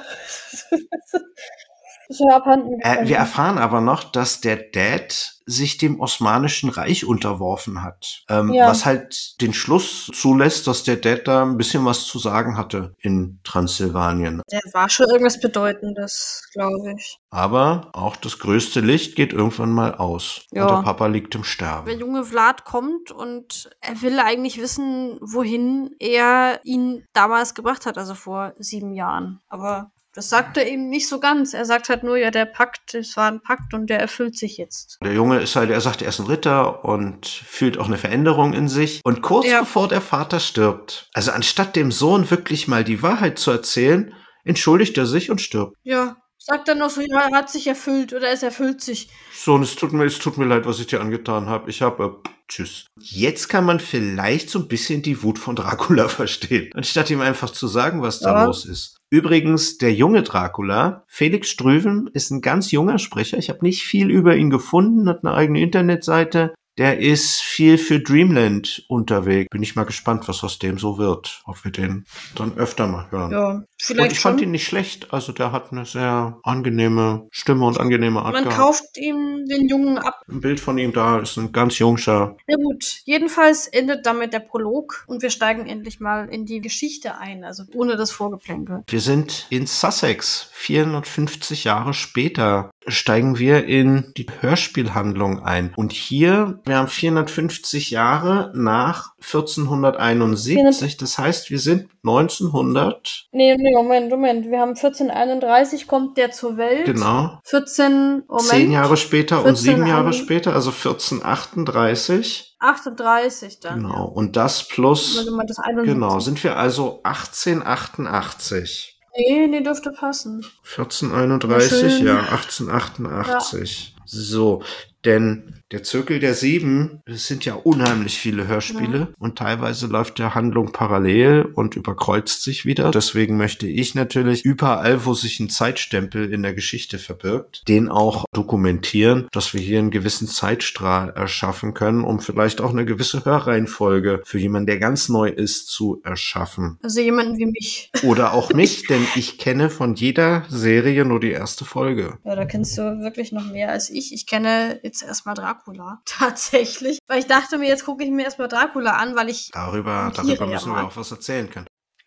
C: ist ja abhanden
B: Äh, wir erfahren aber noch, dass der Dad sich dem Osmanischen Reich unterworfen hat. Ähm,
C: Ja.
B: Was halt den Schluss zulässt, dass der Dad da ein bisschen was zu sagen hatte in Transsilvanien.
C: Der war schon irgendwas Bedeutendes, glaube ich.
B: Aber auch das größte Licht geht irgendwann mal aus.
C: Ja.
B: Und der Papa liegt im
C: Der
B: Sterben.
C: junge Vlad kommt und er will eigentlich wissen, wohin er ihn damals gebracht hat, also vor sieben Jahren. Aber das sagt er ihm nicht so ganz. Er sagt halt nur, ja, der Pakt, es war ein Pakt und der erfüllt sich jetzt.
B: Der Junge ist halt, er sagt, er ist ein Ritter und fühlt auch eine Veränderung in sich. Und kurz
C: Ja.
B: bevor der Vater stirbt, also anstatt dem Sohn wirklich mal die Wahrheit zu erzählen, entschuldigt er sich und stirbt.
C: Ja, sagt dann noch so, ja, er hat sich erfüllt oder es erfüllt sich.
B: Sohn, es tut mir, es tut mir leid, was ich dir angetan habe. Ich habe, äh, tschüss. Jetzt kann man vielleicht so ein bisschen die Wut von Dracula verstehen, anstatt ihm einfach zu sagen, was da
C: Ja.
B: los ist. Übrigens, der junge Dracula, Felix Strüven, ist ein ganz junger Sprecher. Ich habe nicht viel über ihn gefunden, hat eine eigene Internetseite. Der ist viel für Dreamland unterwegs. Bin ich mal gespannt, was aus dem so wird. Ob wir den dann öfter mal hören.
C: Ja,
B: und
C: vielleicht
B: ich fand
C: schon.
B: ihn nicht schlecht. Also der hat eine sehr angenehme Stimme und angenehme Art
C: Man
B: gehabt.
C: kauft ihm den Jungen ab.
B: Ein Bild von ihm da ist ein ganz jungscher.
C: Ja gut, jedenfalls endet damit der Prolog und wir steigen endlich mal in die Geschichte ein, also ohne das Vorgeplänkel.
B: Wir sind in Sussex. 450 Jahre später steigen wir in die Hörspielhandlung ein. Und hier, wir haben 450 Jahre nach 1471. Das heißt, wir sind 1900.
C: Nee, nee, Moment, Moment. Wir haben 1431 kommt der zur Welt.
B: Genau.
C: 14, Moment.
B: Zehn Jahre später und
C: 14
B: sieben Jahre später, also 1438.
C: 38 dann.
B: Genau. Und das plus,
C: Also das 71.
B: genau, sind wir also 1888.
C: Nee, nee, dürfte passen.
B: 1431,
C: Schön.
B: ja, 1888. So, denn der Zirkel der Sieben, es sind ja unheimlich viele Hörspiele und teilweise läuft der Handlung parallel und überkreuzt sich wieder. Deswegen möchte ich natürlich überall, wo sich ein Zeitstempel in der Geschichte verbirgt, den auch dokumentieren, dass wir hier einen gewissen Zeitstrahl erschaffen können, um vielleicht auch eine gewisse Hörreihenfolge für jemanden, der ganz neu ist, zu erschaffen.
C: Also jemanden wie mich.
B: Oder auch nicht, denn ich kenne von jeder Serie nur die erste Folge.
C: Ja, da kennst du wirklich noch mehr als ich. Ich kenne jetzt erstmal Dracula. Tatsächlich. Weil ich dachte mir, jetzt gucke ich mir erstmal Dracula an, weil ich.
B: Darüber, darüber müssen wir auch was erzählen können.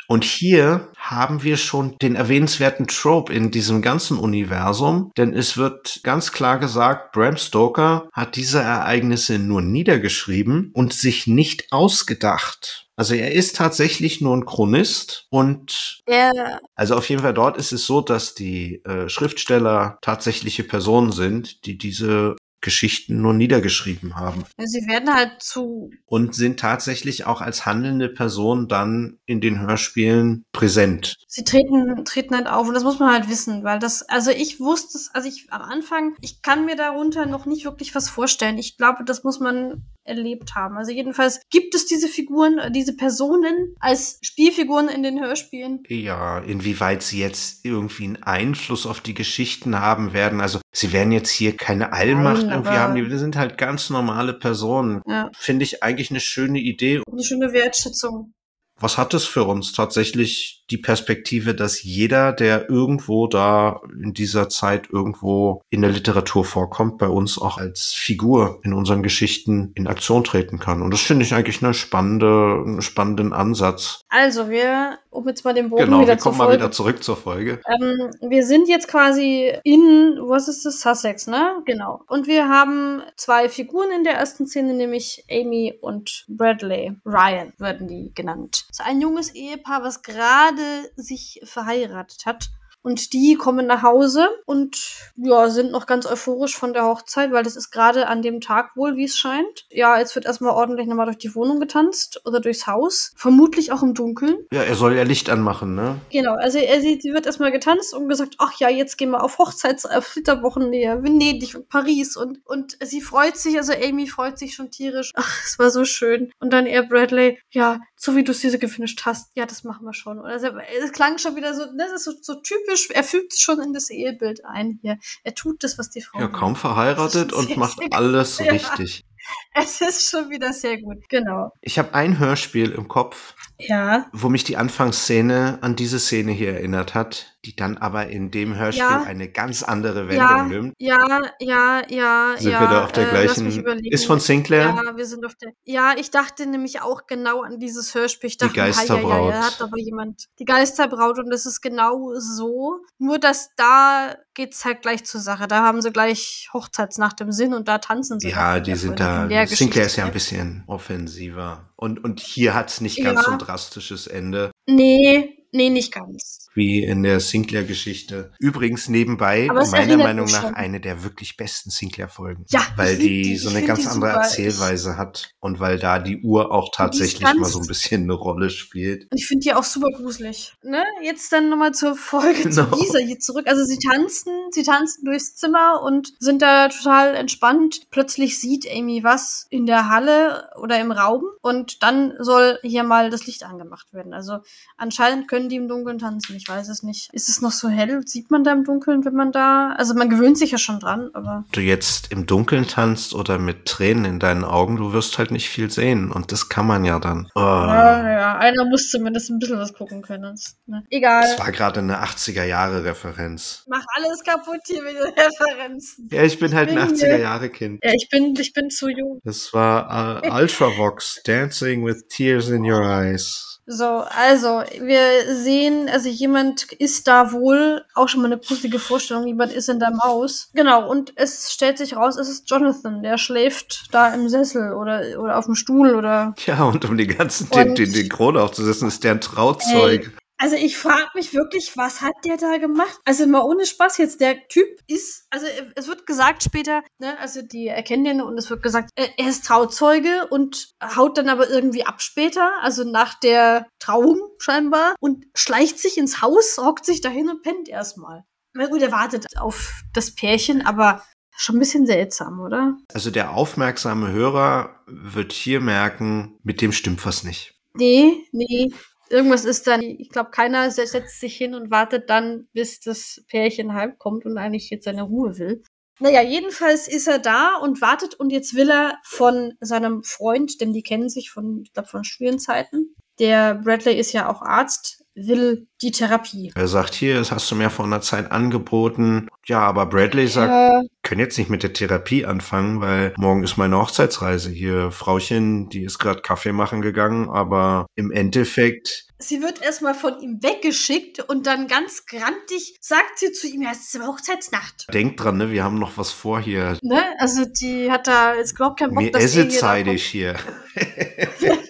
B: Und hier haben wir schon den erwähnenswerten Trope in diesem ganzen Universum, denn es wird ganz klar gesagt, Bram Stoker hat diese Ereignisse nur niedergeschrieben und sich nicht ausgedacht. Also er ist tatsächlich nur ein Chronist und
C: Er,
B: also auf jeden Fall dort ist es so, dass die äh, Schriftsteller tatsächliche Personen sind, die diese Geschichten nur niedergeschrieben haben
C: sie werden halt zu.
B: und sind tatsächlich auch als handelnde Person dann in den Hörspielen präsent.
C: Sie treten, treten halt auf und das muss man halt wissen, weil das, also ich wusste es, also ich am Anfang, ich kann mir darunter noch nicht wirklich was vorstellen. Ich glaube, das muss man erlebt haben. Also jedenfalls gibt es diese Figuren, äh, diese Personen als Spielfiguren in den Hörspielen.
B: Ja, inwieweit sie jetzt irgendwie einen Einfluss auf die Geschichten haben werden. Also sie werden jetzt hier keine Allmacht
C: Nein,
B: irgendwie haben, die sind halt ganz normale Personen.
C: Ja.
B: Finde ich eigentlich eine schöne Idee.
C: Eine schöne Wertschätzung.
B: Was hat es für uns tatsächlich die Perspektive, dass jeder, der irgendwo da in dieser Zeit irgendwo in der Literatur vorkommt, bei uns auch als Figur in unseren Geschichten in Aktion treten kann? Und das finde ich eigentlich eine spannende, einen spannenden Ansatz.
C: Also wir, um jetzt mal den Bogen
B: Genau,
C: wieder
B: wir kommen mal wieder zurück zur Folge.
C: Ähm, wir sind jetzt quasi in, was ist das, Sussex, ne? Genau. Und wir haben zwei Figuren in der ersten Szene, nämlich Amy und Bradley. Ryan werden die genannt. Das ist ein junges Ehepaar, was gerade sich verheiratet hat. Und die kommen nach Hause und ja, sind noch ganz euphorisch von der Hochzeit, weil das ist gerade an dem Tag wohl, wie es scheint. Ja, jetzt wird erstmal ordentlich nochmal durch die Wohnung getanzt oder durchs Haus. Vermutlich auch im Dunkeln.
B: Ja, er soll ja Licht anmachen, ne?
C: Genau, also er sieht, sie wird erstmal getanzt und gesagt, ach ja, jetzt gehen wir auf Hochzeits auf Flitterwochen näher, Venedig und Paris und und sie freut sich, also Amy freut sich schon tierisch. Ach, es war so schön. Und dann er Bradley, ja, so wie du es dir so gewünscht hast, ja, das machen wir schon. Und also, es klang schon wieder so, das ist so, so typisch, er fügt es schon in das Ehebild ein hier. Er tut das, was die Frau
B: Ja, kaum verheiratet und macht alles
C: Ja.
B: richtig.
C: Es ist schon wieder sehr gut, genau.
B: Ich habe ein Hörspiel im Kopf,
C: Ja,
B: wo mich die Anfangsszene an diese Szene hier erinnert hat, die dann aber in dem Hörspiel
C: Ja.
B: eine ganz andere Wendung
C: ja,
B: nimmt.
C: ja, ja, ja,
B: Sind
C: ja.
B: wir da auf der
C: äh,
B: gleichen? Ist von Sinclair?
C: Ja, wir sind auf der. Ja, ich dachte nämlich auch genau an dieses Hörspiel. Ich
B: Die
C: dachte, hei,
B: Geisterbraut.
C: da hat aber jemand die Geisterbraut und das ist genau so. Nur dass da geht's halt gleich zur Sache. Da haben sie gleich Hochzeitsnacht im Sinn und da tanzen sie.
B: Ja,
C: halt
B: die sind
C: voll
B: da.
C: in der
B: Sinclair ist ja ein
C: Geschichte.
B: bisschen offensiver. Und, und hier hat's nicht ganz
C: Ja.
B: so ein drastisches Ende
C: Nee, nee, nicht ganz.
B: wie in der Sinclair-Geschichte. Übrigens nebenbei, meiner Meinung nach,
C: schon.
B: eine der wirklich besten Sinclair-Folgen.
C: Ja,
B: Weil die
C: die.
B: so eine ganz andere
C: super.
B: Erzählweise hat und weil da die Uhr auch tatsächlich mal so ein bisschen eine Rolle spielt.
C: Und ich finde die auch super gruselig. Ne? Jetzt dann nochmal zur Folge
B: Genau.
C: zu dieser hier zurück. Also sie tanzen, sie tanzen durchs Zimmer und sind da total entspannt. Plötzlich sieht Amy was in der Halle oder im Raum und dann soll hier mal das Licht angemacht werden. Also anscheinend können die im Dunkeln tanzen. Ich weiß es nicht. Ist es noch so hell? Sieht man da im Dunkeln, wenn man da. Also man gewöhnt sich ja schon dran, aber.
B: du jetzt im Dunkeln tanzt oder mit Tränen in deinen Augen, du wirst halt nicht viel sehen. Und das kann man ja dann. Oh.
C: Ja, ja, einer muss zumindest ein bisschen was gucken können. Ne? Egal.
B: Das war gerade eine 80er-Jahre-Referenz.
C: Mach alles kaputt hier mit den Referenzen.
B: Ja, ich bin halt ein
C: bin hier-
B: 80er-Jahre-Kind.
C: Ja, ich bin, ich bin zu jung.
B: Das war äh, Ultravox, Dancing with Tears in Your Eyes.
C: So, also, wir sehen, also jemand ist da wohl, auch schon mal eine gruselige Vorstellung, jemand ist in deinem Haus. Genau, und es stellt sich raus, es ist Jonathan, der schläft da im Sessel oder, oder auf dem Stuhl oder.
B: Ja, und um die ganzen, den,
C: Und-
B: den, den Krone aufzusetzen, ist der ein Trauzeug.
C: Also ich frage mich wirklich, was hat der da gemacht? Also mal ohne Spaß jetzt, der Typ ist, also es wird gesagt später, ne, also die erkennen den und es wird gesagt, äh, er ist Trauzeuge und haut dann aber irgendwie ab später, also nach der Trauung scheinbar und schleicht sich ins Haus, hockt sich dahin und pennt erstmal. Na gut, er wartet auf das Pärchen, aber schon ein bisschen seltsam, oder?
B: Also der aufmerksame Hörer wird hier merken, mit dem stimmt was nicht.
C: Nee, nee. Irgendwas ist dann, ich glaube, keiner se- setzt sich hin und wartet dann, bis das Pärchen heimkommt und eigentlich jetzt seine Ruhe will. Naja, jedenfalls ist er da und wartet und jetzt will er von seinem Freund, denn die kennen sich von, ich glaube, von Studienzeiten. Der Bradley ist ja auch Arzt, will die Therapie.
B: Er sagt, hier, das hast du mir vor einer Zeit angeboten. Ja, aber Bradley sagt,
C: Äh,
B: können jetzt nicht mit der Therapie anfangen, weil morgen ist meine Hochzeitsreise. Hier, Frauchen, die ist gerade Kaffee machen gegangen, aber im Endeffekt
C: sie wird erstmal von ihm weggeschickt und dann ganz grantig sagt sie zu ihm, ja, es ist Hochzeitsnacht.
B: denkt dran, ne, wir haben noch was vor hier.
C: Ne? Also die hat da jetzt überhaupt keinen Bock,
B: Mir
C: dass
B: esse zeitig hier.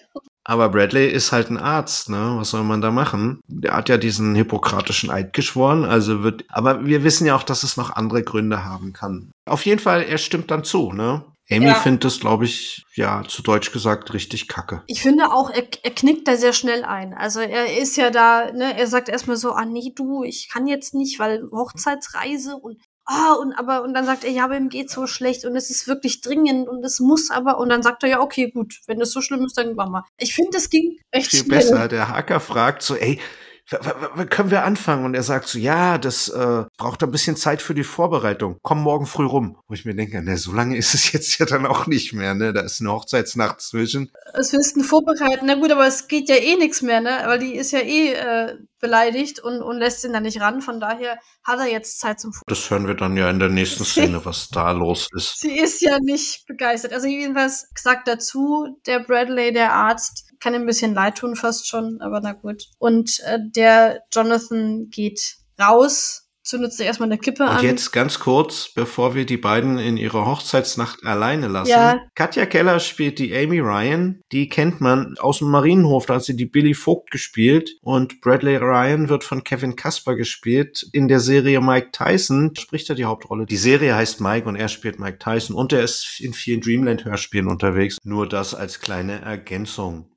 B: Aber Bradley ist halt ein Arzt, ne? Was soll man da machen? Der hat ja diesen hippokratischen Eid geschworen, also wird, aber wir wissen ja auch, dass es noch andere Gründe haben kann. Auf jeden Fall, er stimmt dann zu, ne? Amy
C: Ja.
B: findet es, glaube ich, ja, zu Deutsch gesagt, richtig kacke.
C: Ich finde auch, er, er knickt da sehr schnell ein. Also er ist ja da, ne, er sagt erstmal so, ah nee, du, ich kann jetzt nicht, weil Hochzeitsreise und ah, und aber, und dann sagt er, ja, aber ihm geht's so schlecht und es ist wirklich dringend und es muss aber, und dann sagt er, ja, okay, gut, wenn das so schlimm ist, dann machen wir. Ich finde, das ging echt
B: Viel
C: schnell.
B: besser. Der Hacker fragt so, ey, können wir anfangen? Und er sagt so, ja, das äh, braucht ein bisschen Zeit für die Vorbereitung. Komm morgen früh rum. Wo ich mir denke, ne, so lange ist es jetzt ja dann auch nicht mehr, ne? Da ist eine Hochzeitsnacht zwischen.
C: Es willst du vorbereiten. Na gut, aber es geht ja eh nichts mehr, ne? Weil die ist ja eh äh, beleidigt und, und lässt ihn da nicht ran. Von daher hat er jetzt Zeit zum Vor
B: Das hören wir dann ja in der nächsten Szene, was da los ist.
C: Sie ist ja nicht begeistert. Also jedenfalls sagt dazu, der Bradley, der Arzt, kann ihm ein bisschen leid tun fast schon, aber na gut. Und äh, der Jonathan geht raus, zündet sich erstmal eine Kippe
B: Und
C: an.
B: jetzt ganz kurz, bevor wir die beiden in ihrer Hochzeitsnacht alleine lassen.
C: Ja.
B: Katja Keller spielt die Amy Ryan. Die kennt man aus dem Marienhof. Da hat sie die Billy Vogt gespielt. Und Bradley Ryan wird von Kevin Kasper gespielt. In der Serie Mike Tyson spricht er die Hauptrolle. Die Serie heißt Mike und er spielt Mike Tyson. Und er ist in vielen Dreamland-Hörspielen unterwegs. Nur das als kleine Ergänzung.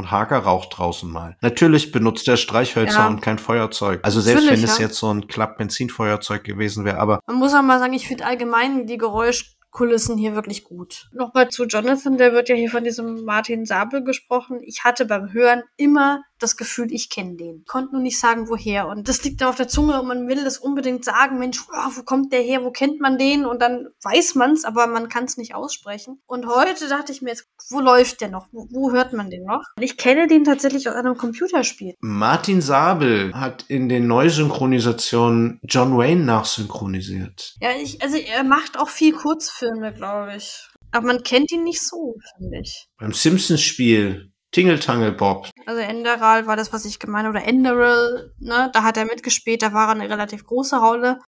B: Und Hager raucht draußen mal. Natürlich benutzt er Streichhölzer
C: Ja.
B: und kein Feuerzeug. Also selbst
C: Natürlich,
B: wenn es
C: ja.
B: jetzt so ein Klapp-Benzinfeuerzeug gewesen wäre, aber
C: Man muss auch mal sagen, ich finde allgemein die Geräuschkulissen hier wirklich gut. Nochmal zu Jonathan, der wird ja hier von diesem Martin Sabel gesprochen. Ich hatte beim Hören immer das Gefühl, ich kenne den. Konnte nur nicht sagen, woher. Und das liegt da auf der Zunge und man will das unbedingt sagen. Mensch, oh, wo kommt der her? Wo kennt man den? Und dann weiß man's, aber man kann es nicht aussprechen. Und heute dachte ich mir jetzt, wo läuft der noch? Wo, wo hört man den noch? Und ich kenne den tatsächlich aus einem Computerspiel.
B: Martin Sabel hat in den Neusynchronisationen John Wayne nachsynchronisiert.
C: Ja, ich, also er macht auch viel Kurzfilme, glaube ich. Aber man kennt ihn nicht so, finde ich.
B: Beim Simpsons-Spiel Tingle Tangle Bob.
C: Also Enderal war das, was ich gemeint habe. Oder Enderal, ne? Da hat er mitgespielt, da war er eine relativ große Rolle.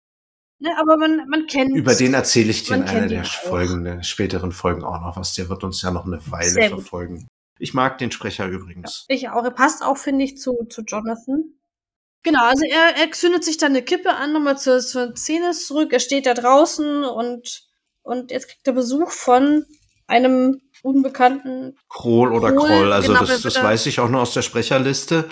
C: Ne, aber man, man kennt.
B: Über den erzähle ich dir in einer der. Folgen, der späteren Folgen auch noch was. Der wird uns ja noch eine Weile verfolgen. Ich mag den Sprecher übrigens.
C: Ich auch. Er passt auch, finde ich, zu, zu Jonathan. Genau, also er, er zündet sich dann eine Kippe an, nochmal zur, zur Szene zurück. Er steht da draußen und, und jetzt kriegt er Besuch von einem unbekannten.
B: Kroll oder
C: Kroll,
B: Kroll, also
C: genau,
B: das, das weiß ich auch nur aus der Sprecherliste,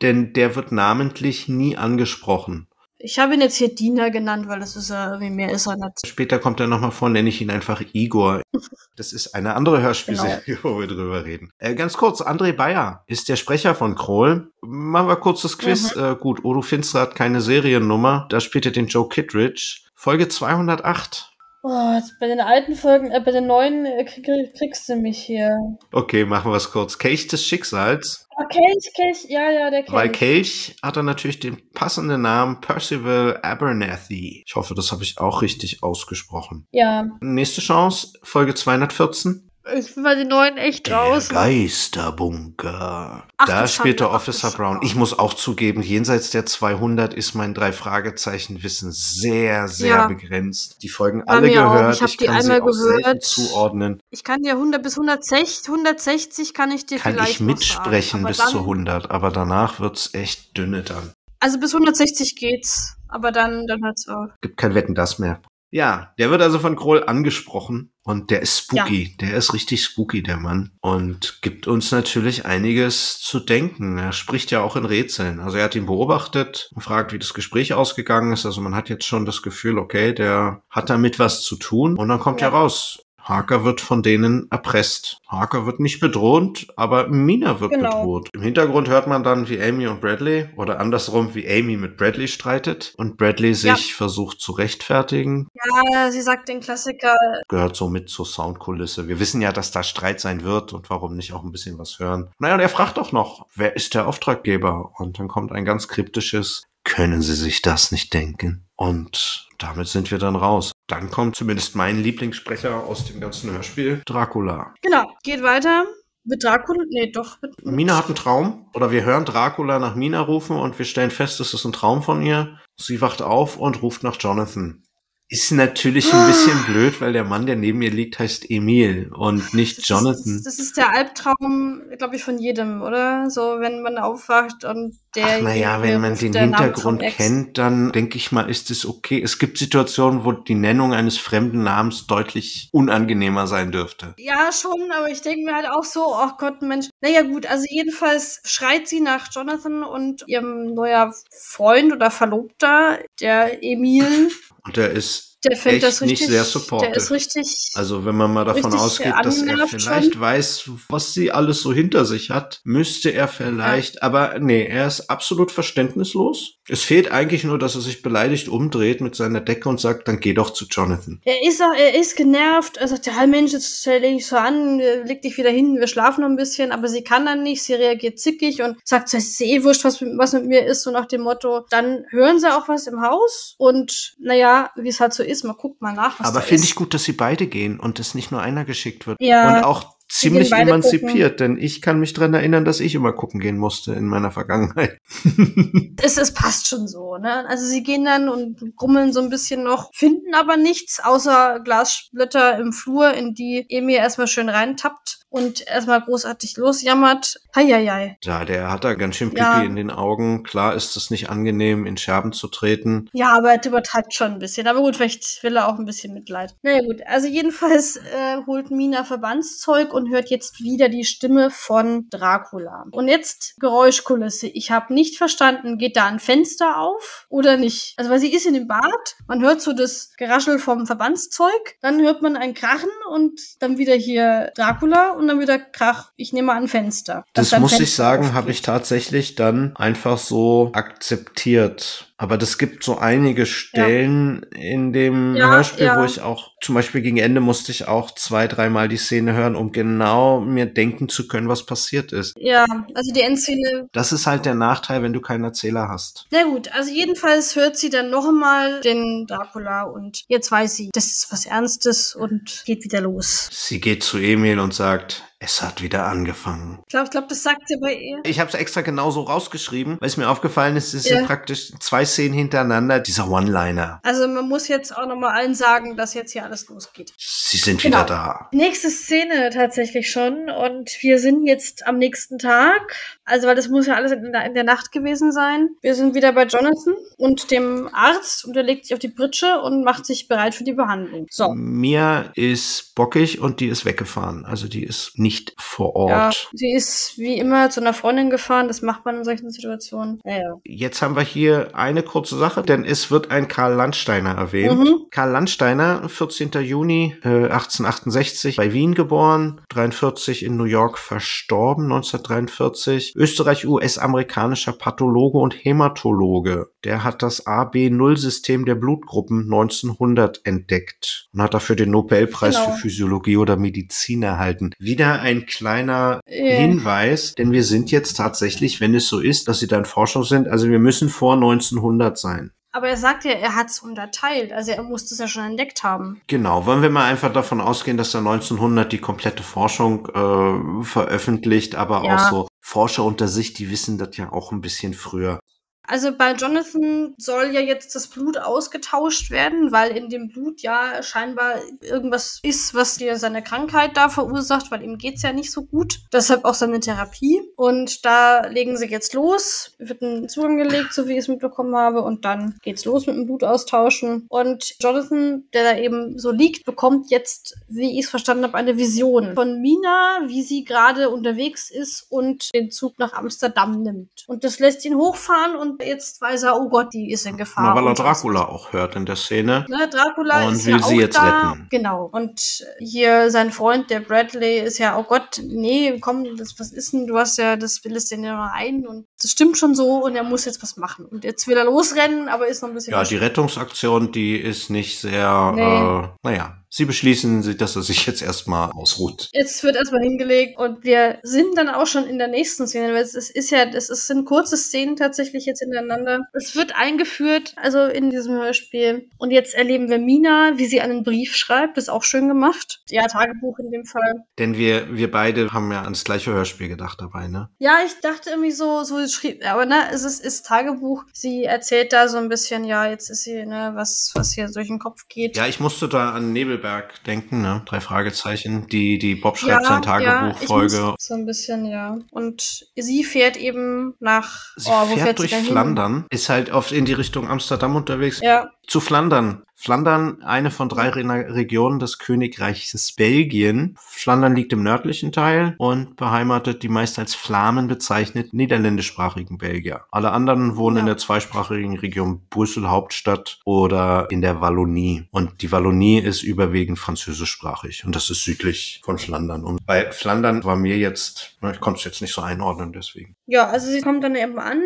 B: denn der wird namentlich nie angesprochen.
C: Ich habe ihn jetzt hier Diener genannt, weil das ist ja irgendwie mehr ist er nicht.
B: Später kommt er nochmal vor, nenne ich ihn einfach Igor. Das ist eine andere Hörspielserie, wo wir drüber reden. Äh, ganz kurz, André Bayer ist der Sprecher von Kroll. Machen wir kurz das Quiz. Äh, gut, Odo Finster hat keine Seriennummer. Da spielt er den Joe Kittredge. Folge 208.
C: Oh, jetzt bei den alten Folgen, äh, bei den neuen äh, krieg, kriegst du mich hier.
B: Okay, machen wir es kurz. Kelch des Schicksals.
C: Oh, Kelch, Kelch, ja, ja, der Kelch.
B: Weil Kelch hat er natürlich den passenden Namen Percival Abernathy. Ich hoffe, das habe ich auch richtig ausgesprochen.
C: Ja,
B: Nächste Chance, Folge 214.
C: ich bin bei den neuen echt
B: Der
C: raus.
B: Geisterbunker.
C: Ach,
B: da der Officer Brown. Ich muss auch zugeben, jenseits der 200 ist mein drei Fragezeichen Wissen sehr, sehr
C: Ja.
B: begrenzt. Die Folgen
C: Bei
B: alle
C: mir auch.
B: gehört.
C: Ich hab
B: Ich
C: die einmal
B: auch
C: gehört.
B: zuordnen.
C: Ich kann dir 100 bis 160, 160 kann ich dir
B: Kann
C: vielleicht
B: ich mitsprechen bis zu
C: dann,
B: 100, aber danach wird's echt dünne dann.
C: Also bis 160 geht's, aber dann, dann hört's auf.
B: Gibt kein Wetten das mehr. Ja, der wird also von Kroll angesprochen und der ist spooky. Der ist richtig spooky, der Mann. Und gibt uns natürlich einiges zu denken. Er spricht ja auch in Rätseln. Also er hat ihn beobachtet und fragt, wie das Gespräch ausgegangen ist. Also man hat jetzt schon das Gefühl, okay, der hat damit was zu tun. Und dann kommt
C: Ja.
B: ja raus. Harker wird von denen erpresst. Harker wird nicht bedroht, aber Mina wird
C: Genau.
B: bedroht. Im Hintergrund hört man dann, wie Amy und Bradley oder andersrum, wie Amy mit Bradley streitet und Bradley sich
C: Ja.
B: versucht zu rechtfertigen.
C: Ja, sie sagt den Klassiker,
B: Gehört so mit zur Soundkulisse. Wir wissen ja, dass da Streit sein wird und warum nicht auch ein bisschen was hören. Naja, und er fragt auch noch, wer ist der Auftraggeber? Und dann kommt ein ganz kryptisches, können Sie sich das nicht denken? Und damit sind wir dann raus. Dann kommt zumindest mein Lieblingssprecher aus dem ganzen Hörspiel, Dracula.
C: genau, geht weiter. Mit Dracula? Nee, doch. Mit,
B: Mina hat einen Traum oder wir hören Dracula nach Mina rufen und wir stellen fest, es ist ein Traum von ihr. Sie wacht auf und ruft nach Jonathan. Ist natürlich ein bisschen blöd, weil der Mann, der neben ihr liegt, heißt Emil und nicht
C: Das
B: Jonathan.
C: Ist, das ist der Albtraum, glaube ich, von jedem, oder? So, wenn man aufwacht und der.
B: Naja, wenn man den Hintergrund kennt, dann denke ich mal, ist es okay. Es gibt Situationen, wo die Nennung eines fremden Namens deutlich unangenehmer sein dürfte.
C: Ja, schon, aber ich denke mir halt auch so, ach Gott, Mensch. Naja, gut, also jedenfalls schreit sie nach Jonathan und ihrem neuer Freund oder Verlobter, der Emil.
B: Und der ist
C: Der findet das
B: nicht
C: richtig.
B: sehr supportive.
C: Der ist richtig.
B: Also wenn man mal davon ausgeht, dass er vielleicht
C: schon.
B: weiß, was sie alles so hinter sich hat, müsste er vielleicht, aber nee, er ist absolut verständnislos. Es fehlt eigentlich nur, dass er sich beleidigt umdreht mit seiner Decke und sagt, dann geh doch zu Jonathan.
C: Er ist auch, er ist genervt. Er sagt, ja, Mensch, jetzt leg dich so an, leg dich wieder hin, wir schlafen noch ein bisschen. Aber sie kann dann nicht, sie reagiert zickig und sagt, es ist eh wurscht, was, mit- was mit mir ist, so nach dem Motto. Dann hören sie auch was im Haus und, naja, wie es halt so ist, man guckt mal nach, was
B: Aber finde
C: ist.
B: ich gut, dass sie beide gehen und es nicht nur einer geschickt wird.
C: Ja,
B: und auch ziemlich emanzipiert, denn ich kann mich dran erinnern, dass ich immer gucken gehen musste in meiner Vergangenheit.
C: es, es passt schon so, ne? Also sie gehen dann und grummeln so ein bisschen noch, finden aber nichts, außer Glassplitter im Flur, in die Emil erstmal schön reintappt und erstmal großartig losjammert. Heieiei.
B: Ja, der hat da ganz schön Pipi
C: Ja.
B: in den Augen. Klar ist es nicht angenehm, in Scherben zu treten.
C: Ja, aber er übertreibt schon ein bisschen. Aber gut, vielleicht will er auch ein bisschen Mitleid. Naja gut, also jedenfalls äh, holt Mina Verbandszeug und hört jetzt wieder die Stimme von Dracula. Und jetzt Geräuschkulisse. Ich habe nicht verstanden, geht da ein Fenster auf oder nicht? Also weil sie ist in dem Bad, man hört so das Geraschel vom Verbandszeug, dann hört man ein Krachen und dann wieder hier Dracula und dann wieder Krach. Ich nehme an Fenster.
B: Das
C: da ein
B: muss ich
C: Fenster
B: sagen,
C: aufgeht.
B: habe ich tatsächlich dann einfach so akzeptiert. Aber das gibt so einige Stellen in dem
C: Ja,
B: Hörspiel,
C: ja.
B: wo ich auch, zum Beispiel gegen Ende musste ich auch zwei, dreimal die Szene hören, um genau mir denken zu können, was passiert ist.
C: Ja, also die Endszene
B: Das ist halt der Nachteil, wenn du keinen Erzähler hast.
C: Na gut, also jedenfalls hört sie dann noch einmal den Dracula und jetzt weiß sie, das ist was Ernstes und geht wieder los.
B: Sie geht zu Emil und sagt, es hat wieder angefangen.
C: Ich glaube, glaub, das sagt sie bei ihr.
B: Ich habe es extra genauso rausgeschrieben, weil es mir aufgefallen ist, es
C: Ja.
B: sind praktisch zwei Szenen hintereinander, dieser One-Liner.
C: Also man muss jetzt auch noch mal allen sagen, dass jetzt hier alles losgeht.
B: Sie sind
C: Genau.
B: wieder da.
C: Nächste Szene tatsächlich schon und wir sind jetzt am nächsten Tag. Also weil das muss ja alles in der, in der Nacht gewesen sein. Wir sind wieder bei Jonathan und dem Arzt und er legt sich auf die Pritsche und macht sich bereit für die Behandlung. So.
B: Mia ist bockig und die ist weggefahren. Also die ist nicht vor
C: Ja,
B: Ort.
C: sie ist wie immer zu einer Freundin gefahren. Das macht man in solchen Situationen. Naja.
B: Jetzt haben wir hier eine kurze Sache, denn es wird ein Karl Landsteiner erwähnt.
C: Mhm.
B: Karl Landsteiner, 14. Juni äh, 1868 bei Wien geboren, 43 in New York verstorben, 1943. Österreich-US-amerikanischer Pathologe und Hämatologe. Der hat das AB0-System der Blutgruppen 1900 entdeckt und hat dafür den Nobelpreis
C: Genau.
B: für Physiologie oder Medizin erhalten. Wieder ein kleiner
C: Ja.
B: Hinweis, denn wir sind jetzt tatsächlich, wenn es so ist, dass sie da in Forschung sind, also wir müssen vor 1900 sein.
C: Aber er sagt ja, er hat es unterteilt. Also er muss das ja schon entdeckt haben.
B: Genau, wollen wir mal einfach davon ausgehen, dass da 1900 die komplette Forschung äh, veröffentlicht, aber
C: Ja.
B: auch so Forscher unter sich, die wissen das ja auch ein bisschen früher.
C: Also bei Jonathan soll ja jetzt das Blut ausgetauscht werden, weil in dem Blut ja scheinbar irgendwas ist, was dir seine Krankheit da verursacht, weil ihm geht's ja nicht so gut. Deshalb auch seine Therapie. Und da legen sie jetzt los. Wird ein Zugang gelegt, so wie ich es mitbekommen habe. Und dann geht's los mit dem Blutaustauschen. Und Jonathan, der da eben so liegt, bekommt jetzt, wie ich es verstanden habe, eine Vision von Mina, wie sie gerade unterwegs ist und den Zug nach Amsterdam nimmt. Und das lässt ihn hochfahren und und jetzt weiß er, oh Gott, die ist in Gefahr.
B: Na, weil er Dracula auch hört in der Szene.
C: Ne, Dracula
B: Und
C: ist
B: will
C: ja
B: sie jetzt
C: da.
B: retten.
C: Genau. Und hier sein Freund, der Bradley, ist ja, oh Gott, nee, komm, das, was ist denn, du hast ja, das bildest den ja noch ein und das stimmt schon so und er muss jetzt was machen. Und jetzt will er losrennen, aber ist noch ein bisschen.
B: Ja, die Rettungsaktion, die ist nicht sehr,
C: Nee.
B: äh, naja, sie beschließen, dass er sich jetzt erstmal ausruht.
C: Jetzt wird erstmal hingelegt und wir sind dann auch schon in der nächsten Szene, weil es ist ja, es sind kurze Szenen tatsächlich jetzt hintereinander. Es wird eingeführt, also in diesem Hörspiel. Und jetzt erleben wir Mina, wie sie einen Brief schreibt, das ist auch schön gemacht. Ja, Tagebuch in dem Fall.
B: Denn wir, wir beide haben ja ans gleiche Hörspiel gedacht dabei, ne?
C: Ja, ich dachte irgendwie so, so schrieb, aber ne, es ist, ist Tagebuch. Sie erzählt da so ein bisschen, ja, jetzt ist sie, ne, was, was hier durch den Kopf geht.
B: Ja, ich musste da an Nebelberg denken, ne? Drei Fragezeichen. Die, die Bob schreibt sein
C: ich
B: Tagebuchfolge.
C: muss- So ein bisschen, ja. Und sie fährt eben nach,
B: Sie
C: oh,
B: fährt
C: fährt
B: durch
C: denn hin?
B: Flandern, ist halt oft in die Richtung Amsterdam unterwegs.
C: Ja,
B: Zu Flandern. Flandern, eine von drei Re Regionen des Königreiches Belgien. Flandern liegt im nördlichen Teil und beheimatet die meist als Flamen bezeichneten niederländischsprachigen Belgier. Alle anderen wohnen
C: Ja.
B: in der zweisprachigen Region Brüssel Hauptstadt oder in der Wallonie. Und die Wallonie ist überwiegend französischsprachig und das ist südlich von Flandern. Und bei Flandern war mir jetzt, ich konnte es jetzt nicht so einordnen, deswegen.
C: Ja, also sie kommt dann eben an